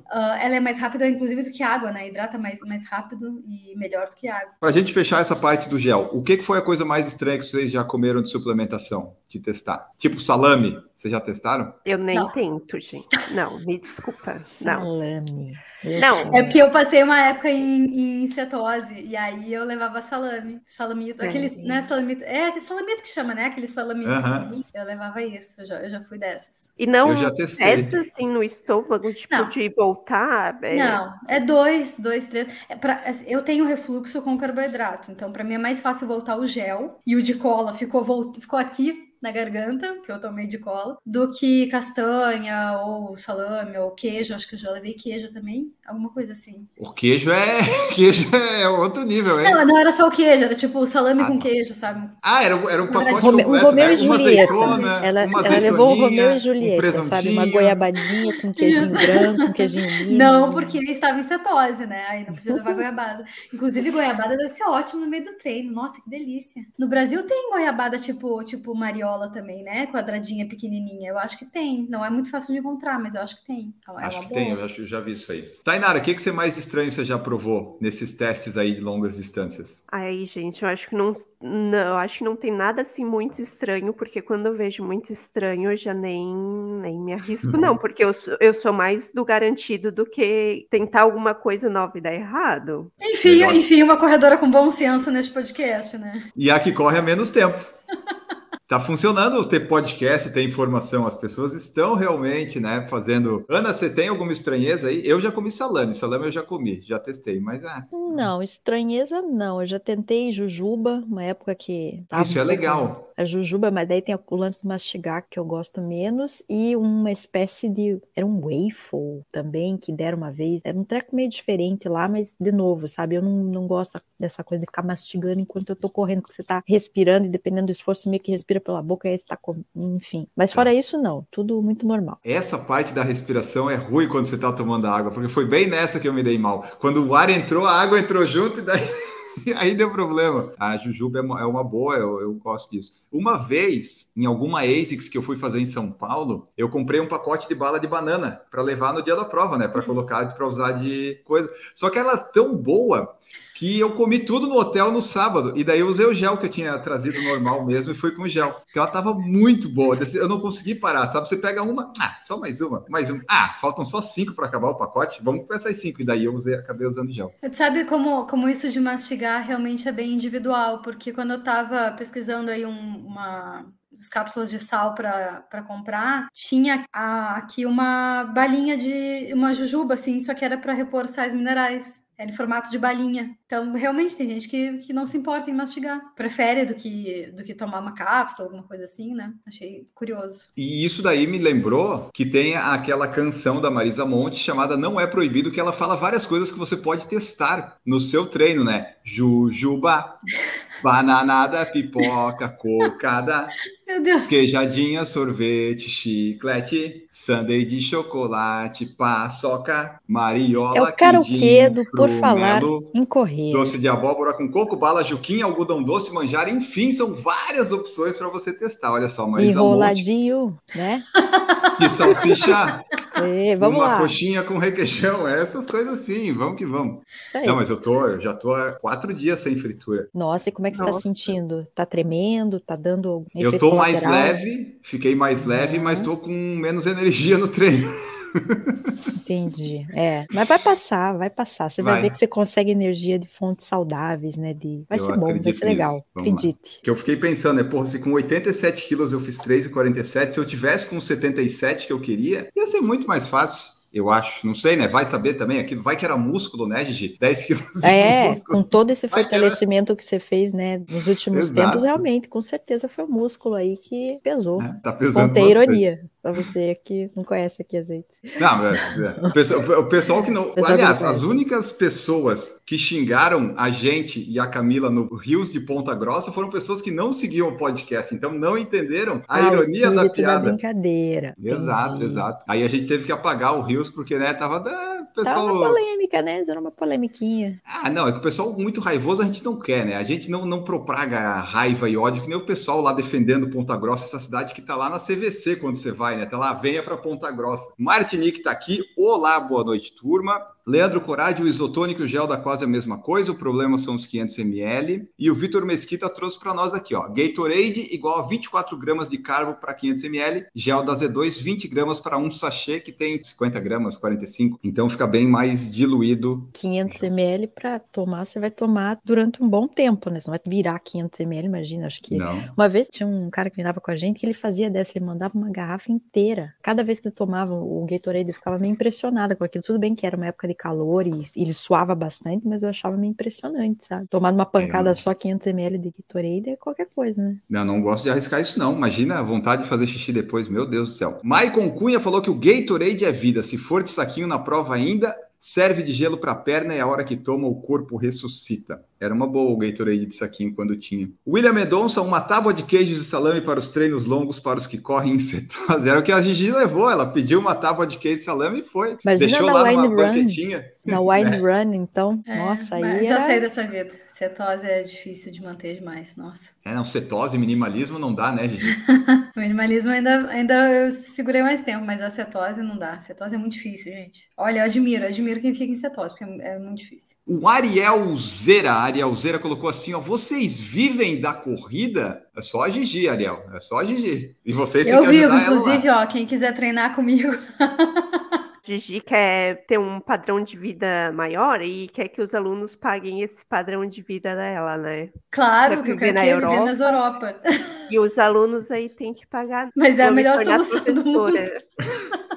Ah, ela é mais rápida, inclusive, do que água, né? Hidrata mais, mais rápido e melhor do que água.
Pra gente fechar essa parte do gel, o que, que foi a coisa mais estranha que vocês já comeram de suplementação, de testar? Tipo salame, vocês já testaram?
Eu nem
Não.
tento, gente. Não, me desculpa. Não.
Salame.
Não.
É porque eu passei uma época em, em cetose, e aí eu levava salame, salamito, aqueles, não é salamito, é aquele salamito que chama, né? Aquele salamito
Aham.
pequenininho. Eu levava isso, eu já, eu já fui dessas.
E não
Eu já testei.
essa assim no estômago, tipo,
Não.
de voltar. é-
Não, é dois, dois, três. É pra, assim, eu tenho refluxo com carboidrato, então pra mim é mais fácil voltar o gel, e o de cola ficou, volt, ficou aqui, na garganta, que eu tomei de cola, do que castanha ou salame ou queijo. Acho que eu já levei queijo também, alguma coisa assim.
O queijo é queijo é outro nível, hein?
Não, não era só o queijo, era tipo salame
Ah,
com
tá.
queijo, sabe?
Ah, era, era um pacote completo,
o Romeu
né?
e
Uma
Julieta.
azeitona,
ela,
uma
ela levou o Romeu e
um
Julieta, sabe? Uma goiabadinha com queijinho
Isso.
branco, com queijinho liso.
Não, porque estava em cetose, né? Aí não podia levar goiabada. Inclusive, goiabada deve ser ótimo no meio do treino. Nossa, que delícia. No Brasil tem goiabada tipo, tipo mariola também, né? Quadradinha, pequenininha. Eu acho que tem. Não é muito fácil de encontrar, mas eu acho que tem. É
Acho que
boa.
tem, eu acho, já vi isso aí. Tainara, o que, que você mais estranho você já provou nesses testes aí de longas distâncias?
Aí, gente, eu acho que não, não, eu acho que não tem nada assim muito estranho, porque quando eu vejo muito estranho, eu já nem, nem me arrisco, não, porque eu, sou- eu sou mais do garantido do que tentar alguma coisa nova e dar errado.
Enfim, enfim, uma corredora com bom senso nesse podcast, né?
E a que corre há menos tempo. Tá funcionando ter podcast, ter informação. As pessoas estão realmente, né, fazendo. Ana, você tem alguma estranheza aí? Eu já comi salame. Salame eu já comi, já testei, mas ah,
Não, estranheza não. Eu já tentei jujuba, uma época que
isso é legal.
A jujuba, mas daí tem o lance do mastigar que eu gosto menos e uma espécie de era um waffle também que deram uma vez. Era um treco meio diferente lá, mas de novo, sabe? Eu não, não gosto dessa coisa de ficar mastigando enquanto eu tô correndo, porque você tá respirando e dependendo do esforço meio que respira pela boca e aí você tá com... enfim. Mas fora isso não, tudo muito normal.
Essa parte da respiração é ruim quando você tá tomando água, porque foi bem nessa que eu me dei mal. Quando o ar entrou, a água entrou junto e daí. Aí deu problema. A jujuba é uma, é uma boa, eu, eu gosto disso. Uma vez, em alguma ASICS que eu fui fazer em São Paulo, eu comprei um pacote de bala de banana para levar no dia da prova, né? Para colocar, para usar de coisa. Só que ela é tão boa que eu comi tudo no hotel no sábado. E daí eu usei o gel que eu tinha trazido normal mesmo e fui com gel. Porque ela tava muito boa. Eu não consegui parar, sabe? Você pega uma, ah, só mais uma, mais uma. Ah, faltam só cinco para acabar o pacote. Vamos com essas cinco. E daí eu usei, acabei usando gel.
Sabe como, como isso de mastigar realmente é bem individual? Porque quando eu tava pesquisando aí um- uma as cápsulas de sal para comprar, tinha a- aqui uma balinha de uma jujuba, assim, só que era para repor sais minerais. Era em formato de balinha. Então, realmente, tem gente que, que não se importa em mastigar. Prefere do que, do que tomar uma cápsula, alguma coisa assim, né? Achei curioso.
E isso daí me lembrou que tem aquela canção da Marisa Monte chamada Não é Proibido, que ela fala várias coisas que você pode testar no seu treino, né? Jujuba, bananada, pipoca, cocada,
Meu Deus.
queijadinha, sorvete, chiclete, sundae de chocolate, paçoca, mariola,
É o karaokê
quindim,
do Por Falar em Correr.
Doce de abóbora com coco, bala, juquinha, algodão doce, manjar, enfim, são várias opções para você testar. Olha só, Marisa Monte,
Enroladinho, né?
que salsicha,
É, vamos
uma
lá.
coxinha com requeijão, essas coisas assim, vamos que vamos. Não, mas eu tô, eu já tô há quatro dias sem fritura.
Nossa, e como é que você tá sentindo? Tá tremendo? Tá dando algum
Eu tô mais
colateral?
leve, fiquei mais leve,
Uhum.
mas tô com menos energia no treino.
Entendi. É, mas vai passar, vai passar. Você vai,
Vai.
ver que você consegue energia de fontes saudáveis, né? De... Vai
Eu
ser bom, vai ser legal. Acredite.
Que eu fiquei pensando, né, porra, se com 87 quilos eu fiz 3,47, se eu tivesse com 77 que eu queria, ia ser muito mais fácil. Eu acho, não sei, né? Vai saber também. Aquilo vai que era músculo, né, Gigi? 10 quilos
É,
músculo.
com todo esse
Vai que era-
fortalecimento que você fez, né, nos últimos
Exato.
tempos, realmente, com certeza foi o músculo aí que pesou.
né? Tá pesando
Contei
bastante.
ironia, pra você que não conhece aqui azeite.
Não, é, é. O, pessoal, o pessoal que não.
Pessoal que
aliás,
não
as únicas pessoas que xingaram a gente e a Camila no Rios de Ponta Grossa foram pessoas que não seguiam o podcast, então não entenderam a
Ah,
ironia da piada.
brincadeira.
Exato,
Entendi.
exato. Aí a gente teve que apagar o Rios porque, né, tava. Ah,
Tá uma
pessoal.
polêmica, né? Era uma polemiquinha.
Ah, não, é que o pessoal muito raivoso a gente não quer, né? A gente não, não propaga raiva e ódio, que nem o pessoal lá defendendo Ponta Grossa, essa cidade que tá lá na CVC quando você vai, né? Tá lá, venha para Ponta Grossa. Martinique tá aqui. Olá, boa noite, turma. Leandro Corade, o isotônico e o gel da quase a mesma coisa, o problema são os 500 ml. E o Vitor Mesquita trouxe para nós aqui, ó, Gatorade igual a 24 gramas de carbo para 500 ml, gel da Z2 20 gramas para um sachê que tem 50 gramas, 45. Então fica bem mais diluído
500 ml para tomar, você vai tomar durante um bom tempo, né? Você não vai virar 500 ml, imagina, acho que
Não.
Uma vez tinha um cara que treinava com a gente que ele fazia dessa, ele mandava uma garrafa inteira. Cada vez que ele tomava o Gatorade, eu ficava meio impressionada com aquilo. Tudo bem que era uma época de de calor e, e ele suava bastante, mas eu achava meio impressionante, sabe? Tomar uma pancada
não-
só 500 ml de Gatorade é qualquer coisa, né?
Eu não gosto de arriscar isso, não. Imagina a vontade de fazer xixi depois, meu Deus do céu. Maicon Cunha falou que o Gatorade é vida. Se for de saquinho na prova ainda, serve de gelo para a perna e a hora que toma o corpo ressuscita. Era uma boa o Gatorade de saquinho quando tinha. William Medonça, uma tábua de queijos e salame para os treinos longos para os que correm em cetose. Era o que a Gigi levou. Ela pediu uma tábua de queijo e salame e foi.
Imagina
Deixou lá numa banquetinha.
Na Wine Run, então,
É,
nossa, aí
já
era...
saí dessa vida. Cetose é difícil de manter demais, nossa.
É, não, cetose, minimalismo não dá, né, Gigi?
O minimalismo ainda, ainda eu segurei mais tempo, mas a cetose não dá. Cetose é muito difícil, gente. Olha, eu admiro, admiro quem fica em cetose, porque é muito difícil.
O Ariel Zera, Ariel Zera colocou assim, ó, vocês vivem da corrida? É só a Gigi, Ariel, é só a Gigi. E vocês têm
Eu
que
vivo, inclusive, ó, quem quiser treinar comigo.
Gigi quer ter um padrão de vida maior e quer que os alunos paguem esse padrão de vida dela, né?
Claro
Quer
que eu quero
na
que eu viver
Europa?
nas Europa.
E os alunos aí têm que pagar.
Mas é a melhor solução do mundo.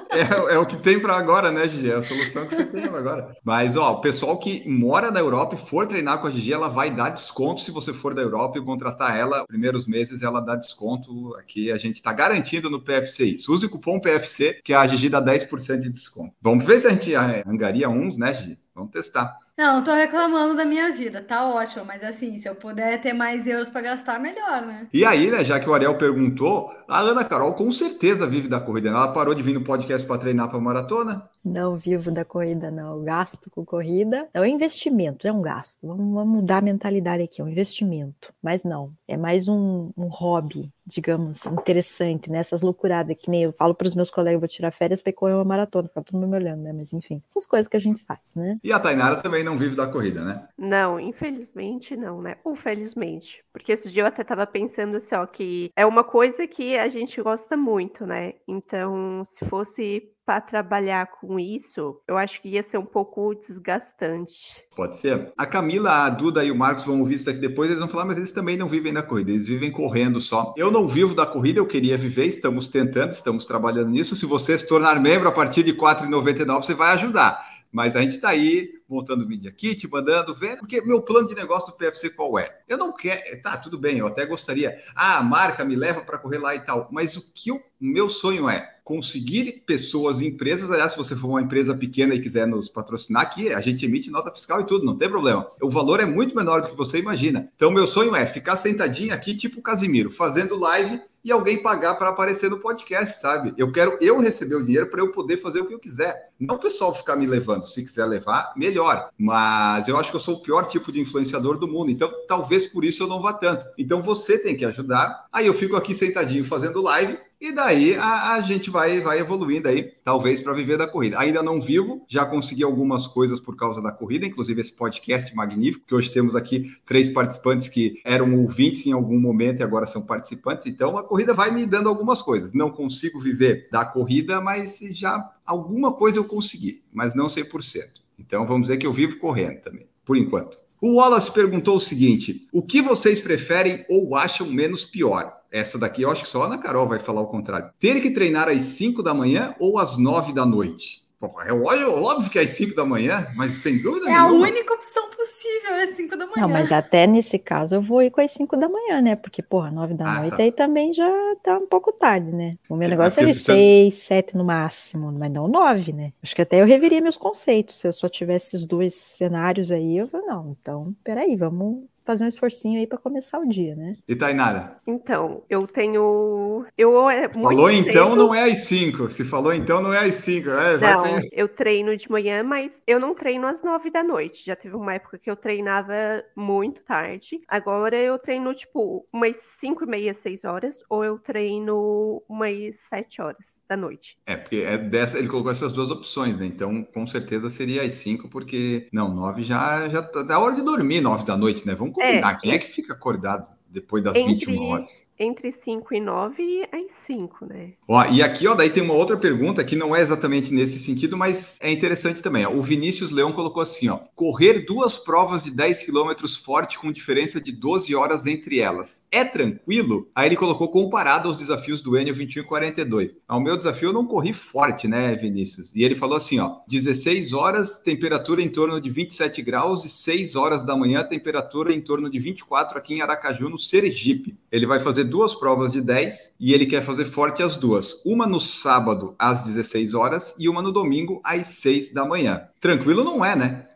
É, é o que tem para agora, né, Gigi? É a solução que você tem agora. Mas, ó, o pessoal que mora na Europa e for treinar com a Gigi, ela vai dar desconto se você for da Europa e contratar ela. Primeiros meses ela dá desconto. Aqui a gente tá garantindo no PFC isso. Use o cupom PFC, que a Gigi dá 10% de desconto. Vamos ver se a gente é, angaria uns, né, Gigi? Vamos testar.
Não, tô reclamando da minha vida, tá ótimo, mas assim, se eu puder ter mais euros pra gastar, melhor, né?
E aí, né, já que o Ariel perguntou, a Ana Carol com certeza vive da corrida. né? Ela parou de vir no podcast para treinar para maratona.
Não vivo da corrida, não. Gasto com corrida. É um investimento, é um gasto. Vamos, vamos mudar a mentalidade aqui, é um investimento. Mas não, é mais um, um hobby, digamos, interessante, né? Essas loucuradas que nem eu falo para os meus colegas, eu vou tirar férias para correr uma maratona, fica todo mundo me olhando, né? Mas enfim, essas coisas que a gente faz, né?
E a Tainara também não vive da corrida, né?
Não, infelizmente não, né? Ou felizmente. Porque esse dia eu até tava pensando assim, ó, que é uma coisa que a gente gosta muito, né? Então, se fosse para trabalhar com isso, eu acho que ia ser um pouco desgastante.
Pode ser. A Camila, a Duda e o Marcos vão ouvir isso aqui depois, eles vão falar, mas eles também não vivem da corrida, eles vivem correndo só. Eu não vivo da corrida, eu queria viver, estamos tentando, estamos trabalhando nisso. Se você se tornar membro a partir de R$ 4,99, você vai ajudar. Mas a gente está aí montando o Media Kit, mandando, vendo, porque meu plano de negócio do PFC qual é? Eu não quero, tá, tudo bem, eu até gostaria, ah, a marca me leva para correr lá e tal, mas o que o meu sonho é conseguir pessoas e empresas, aliás, se você for uma empresa pequena e quiser nos patrocinar aqui, a gente emite nota fiscal e tudo, não tem problema. O valor é muito menor do que você imagina. Então, meu sonho é ficar sentadinho aqui, tipo Casimiro, fazendo live e alguém pagar para aparecer no podcast, sabe? Eu quero eu receber o dinheiro para eu poder fazer o que eu quiser. Não o pessoal ficar me levando. Se quiser levar, melhor. Mas eu acho que eu sou o pior tipo de influenciador do mundo. Então, talvez por isso eu não vá tanto. Então, você tem que ajudar. Aí eu fico aqui sentadinho fazendo live. E daí a, a gente vai, vai evoluindo aí, talvez para viver da corrida. Ainda não vivo, já consegui algumas coisas por causa da corrida, inclusive esse podcast magnífico, que hoje temos aqui três participantes que eram ouvintes em algum momento e agora são participantes. Então a corrida vai me dando algumas coisas. Não consigo viver da corrida, mas já alguma coisa eu consegui, mas não 100%. Então vamos dizer que eu vivo correndo também, por enquanto. O Wallace perguntou o seguinte: o que vocês preferem ou acham menos pior? Essa daqui eu acho que só a Ana Carol vai falar o contrário. Ter que treinar às 5 da manhã ou às 9 da noite? Pô, é óbvio, que é às 5 da manhã, mas sem dúvida
É a
nenhuma.
única opção possível, é 5 da manhã.
Não, mas até nesse caso eu vou ir com as 5 da manhã, né? Porque, porra, 9 da
Ah,
noite
tá.
aí também já tá um pouco tarde, né? O meu
É,
negócio é de
se você-
6, 7 no máximo, mas não 9, né? Acho que até eu reveria meus conceitos. Se eu só tivesse esses dois cenários aí, eu falo, não, então, peraí, vamos fazer um esforcinho aí pra começar o dia, né?
E Tainara?
Então, eu tenho. Eu é muito
Falou então,
cedo-
não é às 5. Se falou então, não é às 5. É,
Não, eu treino de manhã, mas eu não treino às nove da noite. Já teve uma época que eu treinava muito tarde. Agora eu treino, tipo, umas cinco e meia, seis horas, ou eu treino umas sete horas da noite.
É, porque é dessa, ele colocou essas duas opções, né? Então, com certeza seria às 5, porque. Não, 9 já, já tá da hora de dormir, 9 da noite, né? Vamos combinar. Quem é que fica acordado depois das
Entre-
21 horas?
Entre 5 e 9 e às 5, né?
Ó, e aqui, ó, daí tem uma outra pergunta que não é exatamente nesse sentido, mas é interessante também. Ó. O Vinícius Leão colocou assim, ó: correr duas provas de 10 quilômetros forte com diferença de 12 horas entre elas. É tranquilo? Aí ele colocou comparado aos desafios do Enio 21 e 42. Ao meu desafio eu não corri forte, né, Vinícius? E ele falou assim, ó: 16 horas, temperatura em torno de 27 graus e 6 horas da manhã, temperatura em torno de 24 aqui em Aracaju, no Sergipe. Ele vai fazer duas provas de 10 e ele quer fazer forte as duas. Uma no sábado às 16 horas e uma no domingo às 6 da manhã. Tranquilo não é, né?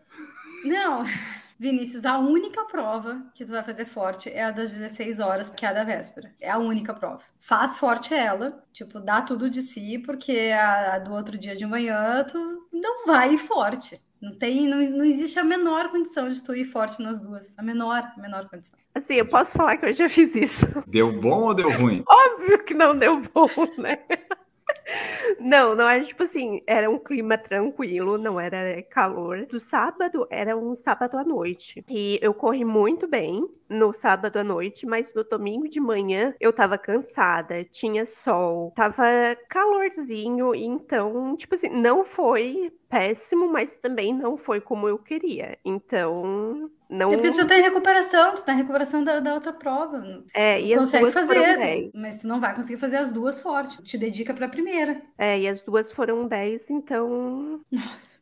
Não, Vinícius, a única prova que tu vai fazer forte é a das 16 horas, que é a da véspera. É a única prova. Faz forte ela, tipo, dá tudo de si, porque a, a do outro dia de manhã tu não vai forte. Não tem, não, não existe a menor condição de tu ir forte nas duas. A menor, a menor condição.
Assim, eu posso falar que eu já fiz isso.
Deu bom ou deu ruim?
Óbvio que não deu bom, né? Não, não era tipo assim, era um clima tranquilo, não era calor. Do sábado era um sábado à noite. E eu corri muito bem no sábado à noite, mas no domingo de manhã eu tava cansada, tinha sol, tava calorzinho, então, tipo assim, não foi péssimo, mas também não foi como eu queria. Então, não.
É porque tu já tá em recuperação, tu tá em recuperação da, da outra prova.
É, e as
Consegue
duas
fazer,
foram
tu-
10.
mas tu não vai conseguir fazer as duas fortes. Te dedica pra primeira.
É, e as duas foram 10, então.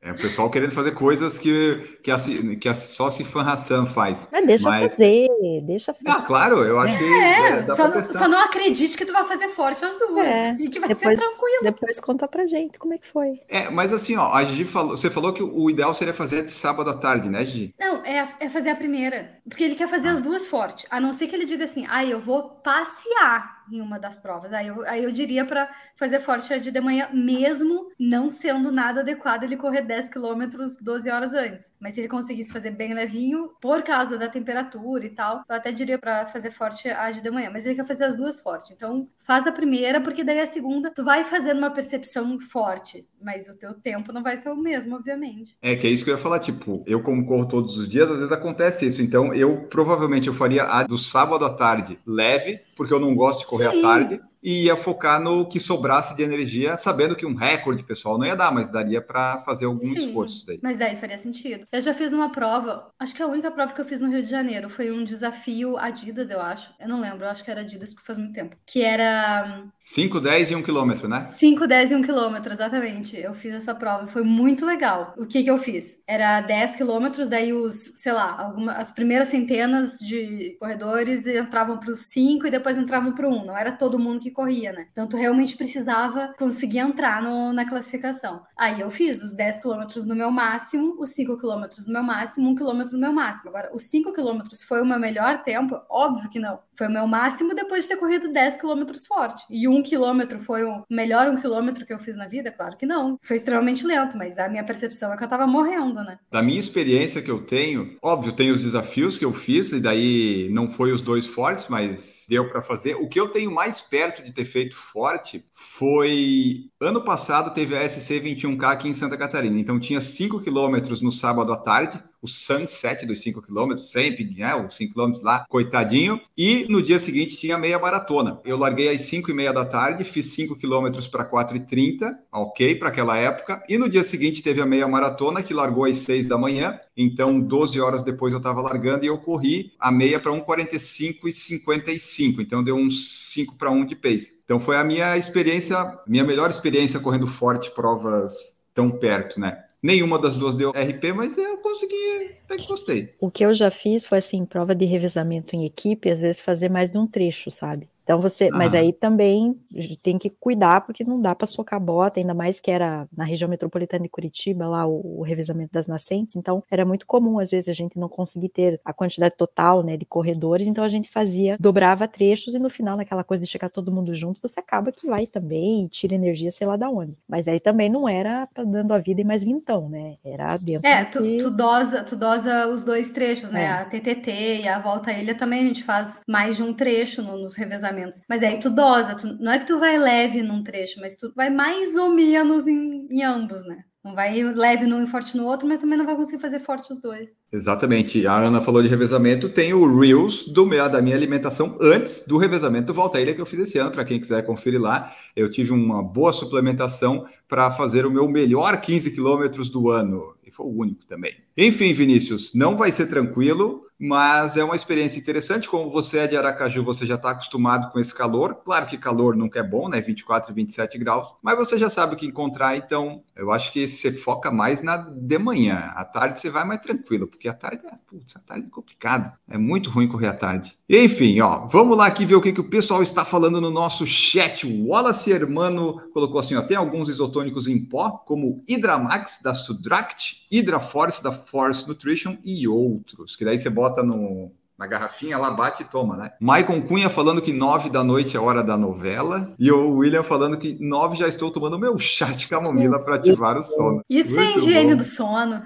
É o pessoal querendo fazer coisas que, que, a, que a, só Sifan Hassan faz.
Mas deixa
Mas-
fazer, deixa fazer.
Ah, claro, eu acho que
É,
é, dá
só, só não acredite que tu vai fazer forte as duas.
É,
E que vai
Depois,
ser tranquilo.
depois conta pra gente como é que foi.
É, mas assim, ó, a Gigi falou, você falou que o ideal seria fazer de sábado à tarde, né, Gigi?
Não, é, é fazer a primeira. Porque ele quer fazer as duas forte. A não ser que ele diga assim, ah, eu vou passear em uma das provas. Aí eu, aí eu diria pra fazer forte de manhã, mesmo não sendo nada adequado ele correr 10 quilômetros 12 horas antes. Mas se ele conseguisse fazer bem levinho, por causa da temperatura e tal, eu até diria pra fazer forte a de de manhã. Mas ele quer fazer as duas forte. Então, faz a primeira, porque daí a segunda, tu vai fazendo uma percepção forte. Mas o teu tempo não vai ser o mesmo, obviamente.
É, que é isso que eu ia falar, tipo, eu como corro todos os dias, às vezes acontece isso, então eu provavelmente eu faria a do sábado à tarde leve, porque eu não gosto de correr
Sim.
à tarde, e ia focar no que sobrasse de energia, sabendo que um recorde, pessoal, não ia dar, mas daria para fazer algum
Sim,
esforço daí.
Mas daí faria sentido. Eu já fiz uma prova, acho que a única prova que eu fiz no Rio de Janeiro foi um desafio Adidas, eu acho. Eu não lembro, eu acho que era Adidas porque faz muito tempo. Que era
5, 10 e 1 quilômetro, né?
5, 10 e 1 quilômetro, exatamente. Eu fiz essa prova, foi muito legal. O que que eu fiz? Era 10 quilômetros, daí os, sei lá, alguma, as primeiras centenas de corredores entravam para os 5 e depois entravam para o 1. Não era todo mundo que corria, né? Então tu realmente precisava conseguir entrar no- na classificação. Aí eu fiz os 10 quilômetros no meu máximo, os 5 quilômetros no meu máximo, 1 quilômetro no meu máximo. Agora, os 5 quilômetros foi o meu melhor tempo? Óbvio que não. Foi o meu máximo depois de ter corrido 10 quilômetros forte. E um quilômetro foi o melhor um quilômetro que eu fiz na vida? Claro que não. Foi extremamente lento, mas a minha percepção é que eu tava morrendo, né?
Da minha experiência que eu tenho, óbvio, tem os desafios que eu fiz, e daí não foi os dois fortes, mas deu para fazer. O que eu tenho mais perto de ter feito forte foi. Ano passado teve a SC 21K aqui em Santa Catarina, então tinha 5 quilômetros no sábado à tarde, o sunset dos 5 quilômetros, sempre, né? Os 5 quilômetros lá, coitadinho. E no dia seguinte tinha meia maratona. Eu larguei às 5 e meia da tarde, fiz 5 quilômetros para 4 e 30, ok, para aquela época. E no dia seguinte teve a meia maratona, que largou às 6 da manhã. Então, 12 horas depois eu estava largando e eu corri a meia para 1,45 e 55. Então, deu uns 5 para 1 de pace. Então, foi a minha experiência, minha melhor experiência correndo forte, provas tão perto, né? Nenhuma das duas deu RP, mas eu consegui, até que gostei.
O que eu já fiz foi assim, prova de revezamento em equipe, às vezes fazer mais de um trecho, sabe? Então você, mas
Aham.
aí também tem que cuidar porque não dá para socar bota, ainda mais que era na região metropolitana de Curitiba lá o, o revezamento das nascentes, então era muito comum às vezes a gente não conseguir ter a quantidade total, né, de corredores, então a gente fazia, dobrava trechos e no final naquela coisa de chegar todo mundo junto, você acaba que vai também e tira energia sei lá da onde. Mas aí também não era pra dando a vida e mais vintão, né? Era dentro
É,
do
tu,
que-
tu dosa, tu dosa os dois trechos, né?
É.
A TTT e a volta à ilha também a gente faz mais de um trecho no- nos revezamentos. Mas aí tu dosa, tu- não é que tu vai leve num trecho, mas tu vai mais ou menos em, em ambos, né? Não vai leve num e forte no outro, mas também não vai conseguir fazer forte os dois.
Exatamente. A Ana falou de revezamento. Tem o Reels do meu, da minha alimentação antes do revezamento Volta à Ilha que eu fiz esse ano. Para quem quiser conferir lá, eu tive uma boa suplementação para fazer o meu melhor 15 quilômetros do ano. E foi o único também. Enfim, Vinícius, não vai ser tranquilo mas é uma experiência interessante. Como você é de Aracaju, você já está acostumado com esse calor. Claro que calor nunca é bom, né? 24 e 27 graus, mas você já sabe o que encontrar. Então, eu acho que você foca mais na de manhã. À tarde você vai mais tranquilo, porque a tarde é, putz, a tarde é complicado. É muito ruim correr à tarde. Enfim, ó, vamos lá aqui ver o que, que o pessoal está falando no nosso chat. O Wallace Hermano colocou assim: ó, tem alguns isotônicos em pó, como Hidramax da Sudract, Hidraforce da Force Nutrition e outros. Que daí você bota no, na garrafinha, ela bate e toma, né? Maicon Cunha falando que nove da noite é hora da novela. E o William falando que nove já estou tomando meu chá de camomila para ativar o sono.
Isso é
Muito
é higiene
bom.
do sono.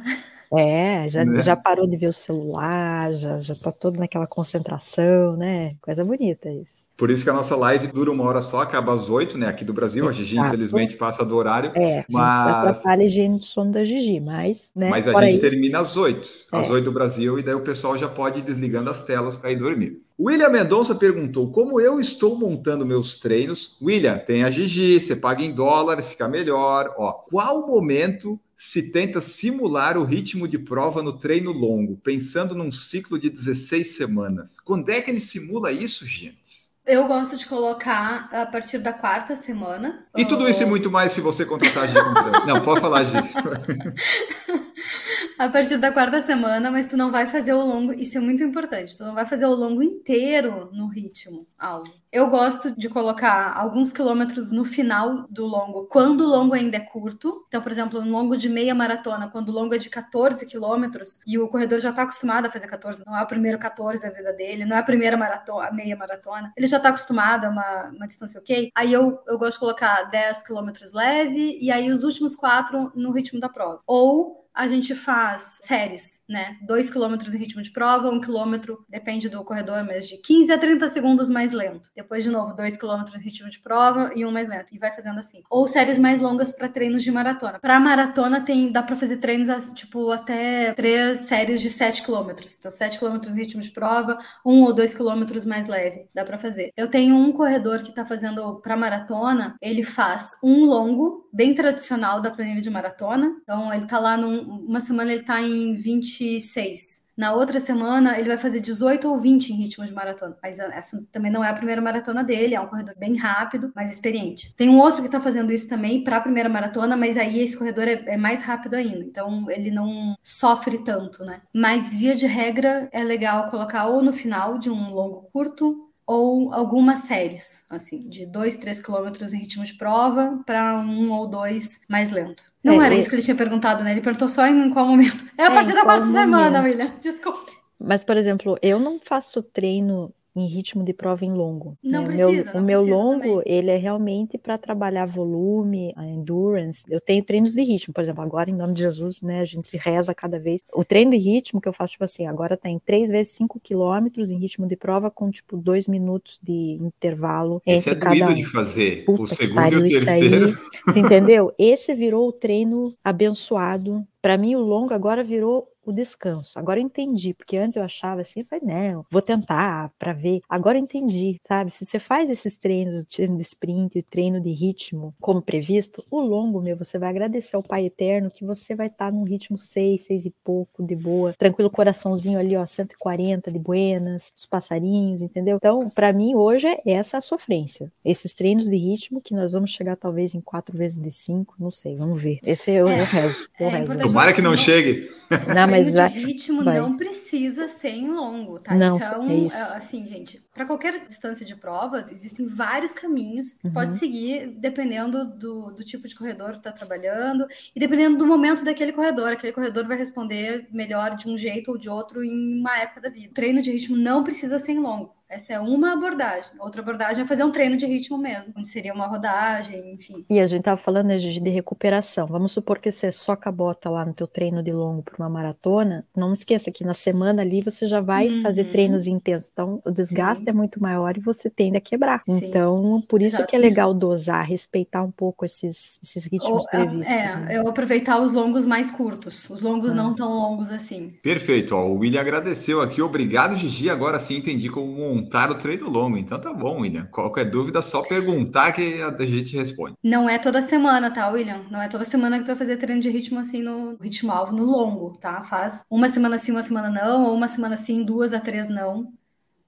É, já,
Né?
já parou de ver o celular, já, já tá todo naquela concentração, né? Coisa bonita isso.
Por isso que a nossa live dura uma hora só, acaba às oito, né? Aqui do Brasil. A Gigi,
Exato.
infelizmente, passa do horário.
É, a gente
Mas-
atrapalha a higiene do sono da Gigi, mas, né?
Mas a gente
isso-
termina às oito, às
É.
oito do Brasil, e daí o pessoal já pode ir desligando as telas para ir dormir. William Mendonça perguntou como eu estou montando meus treinos. William, tem a Gigi, você paga em dólar, fica melhor. Ó, qual momento se tenta simular o ritmo de prova no treino longo, pensando num ciclo de 16 semanas? Quando é que ele simula isso, gente?
Eu gosto de colocar a partir da quarta semana.
E tudo isso e
Ah,
muito mais se você contratar a comprando. Não, pode falar, Gigi.
A partir da quarta semana, mas tu não vai fazer o longo, isso é muito importante, tu não vai fazer o longo inteiro no ritmo algo. Eu gosto de colocar alguns quilômetros no final do longo, quando o longo ainda é curto. Então, por exemplo, um longo de meia maratona, quando o longo é de 14 quilômetros e o corredor já está acostumado a fazer 14, não é o primeiro 14 da vida dele, não é a primeira maratona, meia maratona, ele já está acostumado a uma, uma distância ok. Aí eu, eu gosto de colocar 10 quilômetros leve e aí os últimos quatro no ritmo da prova. Ou a gente faz séries, né? 2 quilômetros em ritmo de prova, 1 um quilômetro, depende do corredor, mas de 15 a 30 segundos mais lento. Depois, de novo, 2 quilômetros em ritmo de prova e um mais lento. E vai fazendo assim. Ou séries mais longas para treinos de maratona. Para maratona, tem, dá para fazer treinos, tipo, até três séries de 7 quilômetros. Então, 7 quilômetros em ritmo de prova, 1 um ou 2 quilômetros mais leve. Dá para fazer. Eu tenho um corredor que tá fazendo para maratona, ele faz um longo, bem tradicional da planilha de maratona. Então, ele tá lá num uma semana ele tá em 26. Na outra semana ele vai fazer 18 ou 20 em ritmo de maratona. Mas essa também não é a primeira maratona dele, é um corredor bem rápido, mais experiente. Tem um outro que tá fazendo isso também para a primeira maratona, mas aí esse corredor é, é, mais rápido ainda. Então ele não sofre tanto, né? Mas via de regra é legal colocar ou no final de um longo curto ou algumas séries, assim, de 2, 3 quilômetros em ritmo de prova para um ou dois mais lento. Não
É,
era isso que ele tinha perguntado, né? Ele perguntou só em qual momento. É a
É,
partir da quarta semana. William. Desculpa.
Mas, por exemplo, eu não faço treino em ritmo de prova em longo.
Não
né? O
precisa,
meu,
não
o meu longo,
também.
ele é realmente para trabalhar volume, a endurance. Eu tenho treinos de ritmo, por exemplo, agora em nome de Jesus, né, a gente reza cada vez. O treino de ritmo que eu faço, tipo assim, agora tem 3 vezes 5 quilômetros em ritmo de prova com, tipo, 2 minutos de intervalo
Esse
entre
é
cada um.
de fazer. o
Puta que
segundo
pariu,
e o terceiro.
aí. Você entendeu? Esse virou o treino abençoado. Para mim, o longo agora virou o descanso. Agora eu entendi, porque antes eu achava assim, eu falei, não, vou tentar para ver. Agora eu entendi, sabe? Se você faz esses treinos, treino de sprint, treino de ritmo, como previsto, o longo, meu, você vai agradecer ao Pai Eterno que você vai estar num ritmo 6, 6 e pouco, de boa, tranquilo, coraçãozinho ali, ó, 140 de buenas, os passarinhos, entendeu? Então, para mim, hoje é essa a sofrência. Esses treinos de ritmo que nós vamos chegar talvez em quatro vezes de cinco, não sei, vamos ver. Esse eu,
É,
eu rezo, eu
é
rezo.
importante
Tomara que não
Não.
chegue.
Não, mas
de ritmo
vai.
não precisa ser em longo, tá?
Não,
isso é,
é isso.
é, assim, gente, para qualquer distância de prova, existem vários caminhos que
Uhum.
pode seguir dependendo do, do tipo de corredor que tá trabalhando e dependendo do momento daquele corredor. Aquele corredor vai responder melhor de um jeito ou de outro em uma época da vida. Treino de ritmo não precisa ser em longo. Essa é uma abordagem. Outra abordagem é fazer um treino de ritmo mesmo, onde seria uma rodagem, enfim.
E a gente tava falando né, de recuperação. Vamos supor que você soca a bota lá no teu treino de longo para uma maratona. Não esqueça que na semana ali você já vai uhum. fazer treinos intensos. Então, o desgaste Sim. é muito maior e você tende a quebrar. Sim. Então, por isso Exato. que é legal dosar, respeitar um pouco esses, esses ritmos Ou, é, previstos.
É, né? eu aproveitar os longos mais curtos, os longos ah. não tão longos assim.
Perfeito. Ó, o William agradeceu aqui. Obrigado, Gigi. Agora sim entendi como montar o treino longo. Então tá bom, William. Qualquer dúvida, só perguntar que a gente responde.
Não é toda semana, tá, William? Não é toda semana que tu vai fazer treino de ritmo assim no ritmo alvo, no longo, tá? Faz uma semana sim, uma semana não, ou uma semana sim, duas a três não.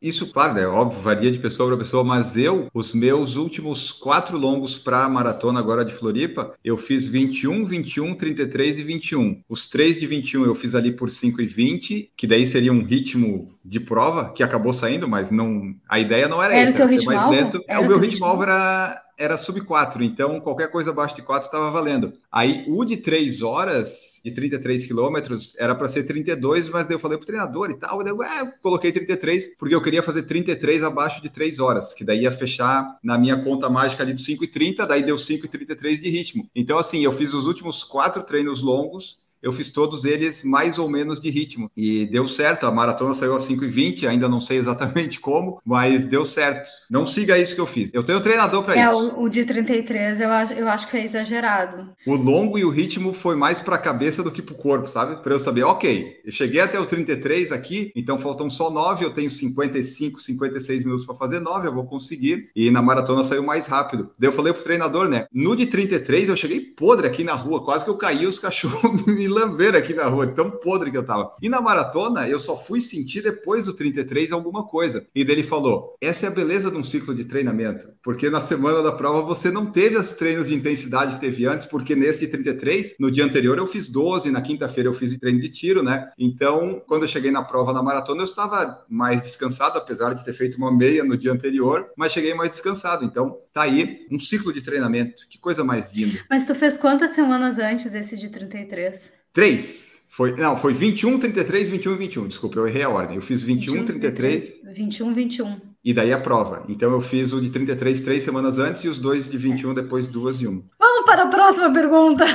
Isso, claro, é óbvio, varia de pessoa para pessoa, mas eu, os meus últimos quatro longos para a maratona agora de Floripa, eu fiz 21, 21, 33 e 21. Os três de 21 eu fiz ali por 5 e 20, que daí seria um ritmo de prova que acabou saindo, mas não, a ideia não era, era essa, era ser mais lento. É, o meu ritmo alvo era era sub 4, então qualquer coisa abaixo de 4 estava valendo. Aí o de 3 horas e 33 quilômetros era para ser 32, mas eu falei pro treinador e tal, eu é, coloquei 33, porque eu queria fazer 33 abaixo de 3 horas, que daí ia fechar na minha conta mágica ali do 5,30, daí deu 5,33 de ritmo. Então, assim, eu fiz os últimos quatro treinos longos eu fiz todos eles mais ou menos de ritmo. E deu certo, a maratona saiu a 5,20, ainda não sei exatamente como, mas deu certo. Não siga isso que eu fiz. Eu tenho um treinador para é, isso.
É, o, o, de 33 eu, acho, eu acho que é exagerado.
O longo e o ritmo foi mais para a cabeça do que para o corpo, sabe? Para eu saber, ok, eu cheguei até o 33 aqui, então faltam só 9, eu tenho 55, 56 minutos para fazer 9, eu vou conseguir. E na maratona saiu mais rápido. Daí eu falei pro treinador, né? No de 33 eu cheguei podre aqui na rua, quase que eu caí, os cachorros me lamber aqui na rua, tão podre que eu tava. E na maratona, eu só fui sentir depois do 33 alguma coisa. E dele falou: essa é a beleza de um ciclo de treinamento, porque na semana da prova você não teve os treinos de intensidade que teve antes, porque nesse de 33, no dia anterior eu fiz 12, na quinta-feira eu fiz treino de tiro, né? Então, quando eu cheguei na prova na maratona, eu estava mais descansado, apesar de ter feito uma meia no dia anterior, mas cheguei mais descansado. Então, tá aí um ciclo de treinamento. Que coisa mais linda.
Mas tu fez quantas semanas antes esse de 33?
Três. Foi, não, foi 21, 33, 21 21. Desculpa, eu errei a ordem. Eu fiz 21, 21 33.
21, 21.
E daí a prova. Então eu fiz o de 33 três semanas antes e os dois de 21 depois duas e um.
Vamos para a próxima pergunta.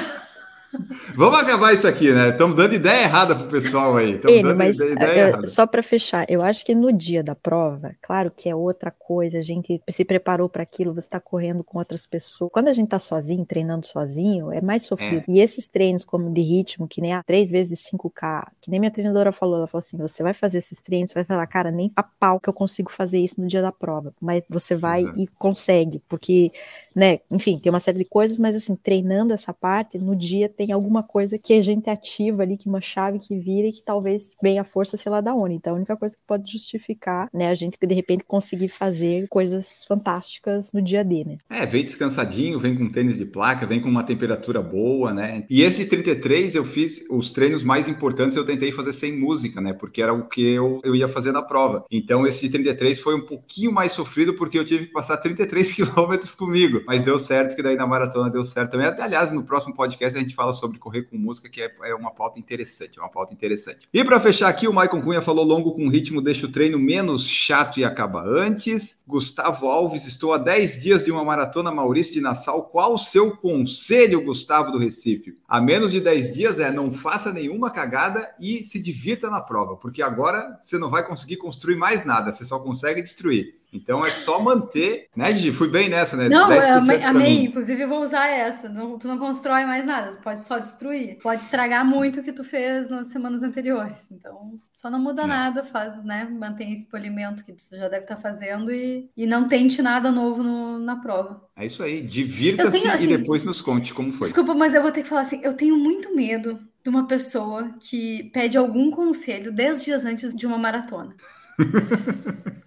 Vamos acabar isso aqui, né? Estamos dando ideia errada pro pessoal aí. Estamos dando
mas, ideia, ideia errada. Só para fechar, eu acho que no dia da prova, claro que é outra coisa, a gente se preparou para aquilo, você está correndo com outras pessoas. Quando a gente está sozinho, treinando sozinho, é mais sofrido. É. E esses treinos como de ritmo, que nem a 3 vezes 5K, que nem minha treinadora falou, ela falou assim: você vai fazer esses treinos, você vai falar, cara, nem a pau que eu consigo fazer isso no dia da prova. Mas você vai e consegue, porque né? Enfim, tem uma série de coisas, mas assim, treinando essa parte, no dia tem alguma coisa que a gente ativa ali, que uma chave que vira e que talvez venha a força, sei lá, da ONU. Então, a única coisa que pode justificar, né, a gente de repente conseguir fazer coisas fantásticas no dia a dia, né?
É, vem descansadinho, vem com tênis de placa, vem com uma temperatura boa, né? E esse de 33 eu fiz os treinos mais importantes, eu tentei fazer sem música, né? Porque era o que eu, eu ia fazer na prova. Então, esse de 33 foi um pouquinho mais sofrido porque eu tive que passar 33 quilômetros comigo mas deu certo, que daí na maratona deu certo também. Aliás, no próximo podcast a gente fala sobre correr com música, que é, é uma pauta interessante, é uma pauta interessante. E para fechar aqui, o Maicon Cunha falou longo com ritmo deixa o treino menos chato e acaba antes. Gustavo Alves, estou há 10 dias de uma maratona Maurício de Nassau. Qual o seu conselho, Gustavo do Recife? A menos de 10 dias é não faça nenhuma cagada e se divirta na prova, porque agora você não vai conseguir construir mais nada, você só consegue destruir. Então é só manter, né, Gigi? Fui bem nessa, né?
Não, amei, amei. inclusive eu vou usar essa. Não, tu não constrói mais nada, tu pode só destruir. Pode estragar muito o que tu fez nas semanas anteriores. Então, só não muda é. nada, faz, né? Mantém esse polimento que tu já deve estar tá fazendo e, e não tente nada novo no, na prova.
É isso aí, divirta-se assim, e depois nos conte como foi.
Desculpa, mas eu vou ter que falar assim, eu tenho muito medo de uma pessoa que pede algum conselho 10 dias antes de uma maratona.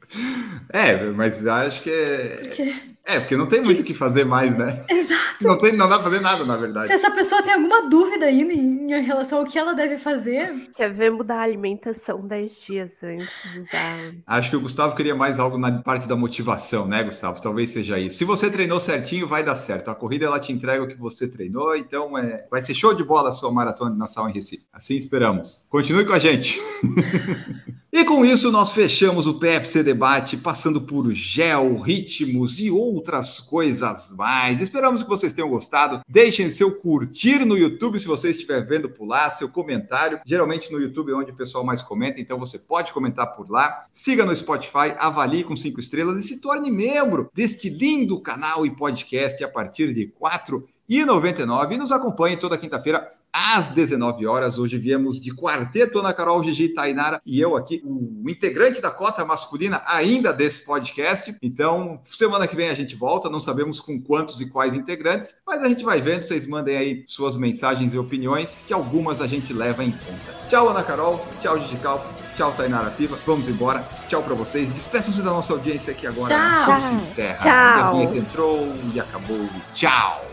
É, mas acho que é. Porque... É, porque não tem muito o que fazer mais, né?
Exato.
Não, tem, não dá pra fazer nada, na verdade.
Se essa pessoa tem alguma dúvida ainda em, em relação ao que ela deve fazer.
Quer ver mudar a alimentação 10 dias antes da.
Acho que o Gustavo queria mais algo na parte da motivação, né, Gustavo? Talvez seja isso. Se você treinou certinho, vai dar certo. A corrida ela te entrega o que você treinou, então é... vai ser show de bola a sua maratona de nação em Recife. Assim esperamos. Continue com a gente. E com isso nós fechamos o PFC Debate, passando por gel, ritmos e outras coisas mais. Esperamos que vocês tenham gostado. Deixem seu curtir no YouTube se você estiver vendo por lá, seu comentário. Geralmente no YouTube é onde o pessoal mais comenta, então você pode comentar por lá. Siga no Spotify, avalie com cinco estrelas e se torne membro deste lindo canal e podcast a partir de R$ 4,99 e nos acompanhe toda quinta-feira às 19 horas. Hoje viemos de quarteto Ana Carol, Gigi Tainara e eu aqui, o integrante da cota masculina ainda desse podcast. Então, semana que vem a gente volta, não sabemos com quantos e quais integrantes, mas a gente vai vendo, vocês mandem aí suas mensagens e opiniões, que algumas a gente leva em conta. Tchau, Ana Carol, tchau, Gigi Cal. Tchau, Tainara Piva. Vamos embora. Tchau para vocês. Despeçam-se da nossa audiência aqui agora.
Tchau.
Tudo se.
Tchau.
A vinheta entrou e acabou. Tchau.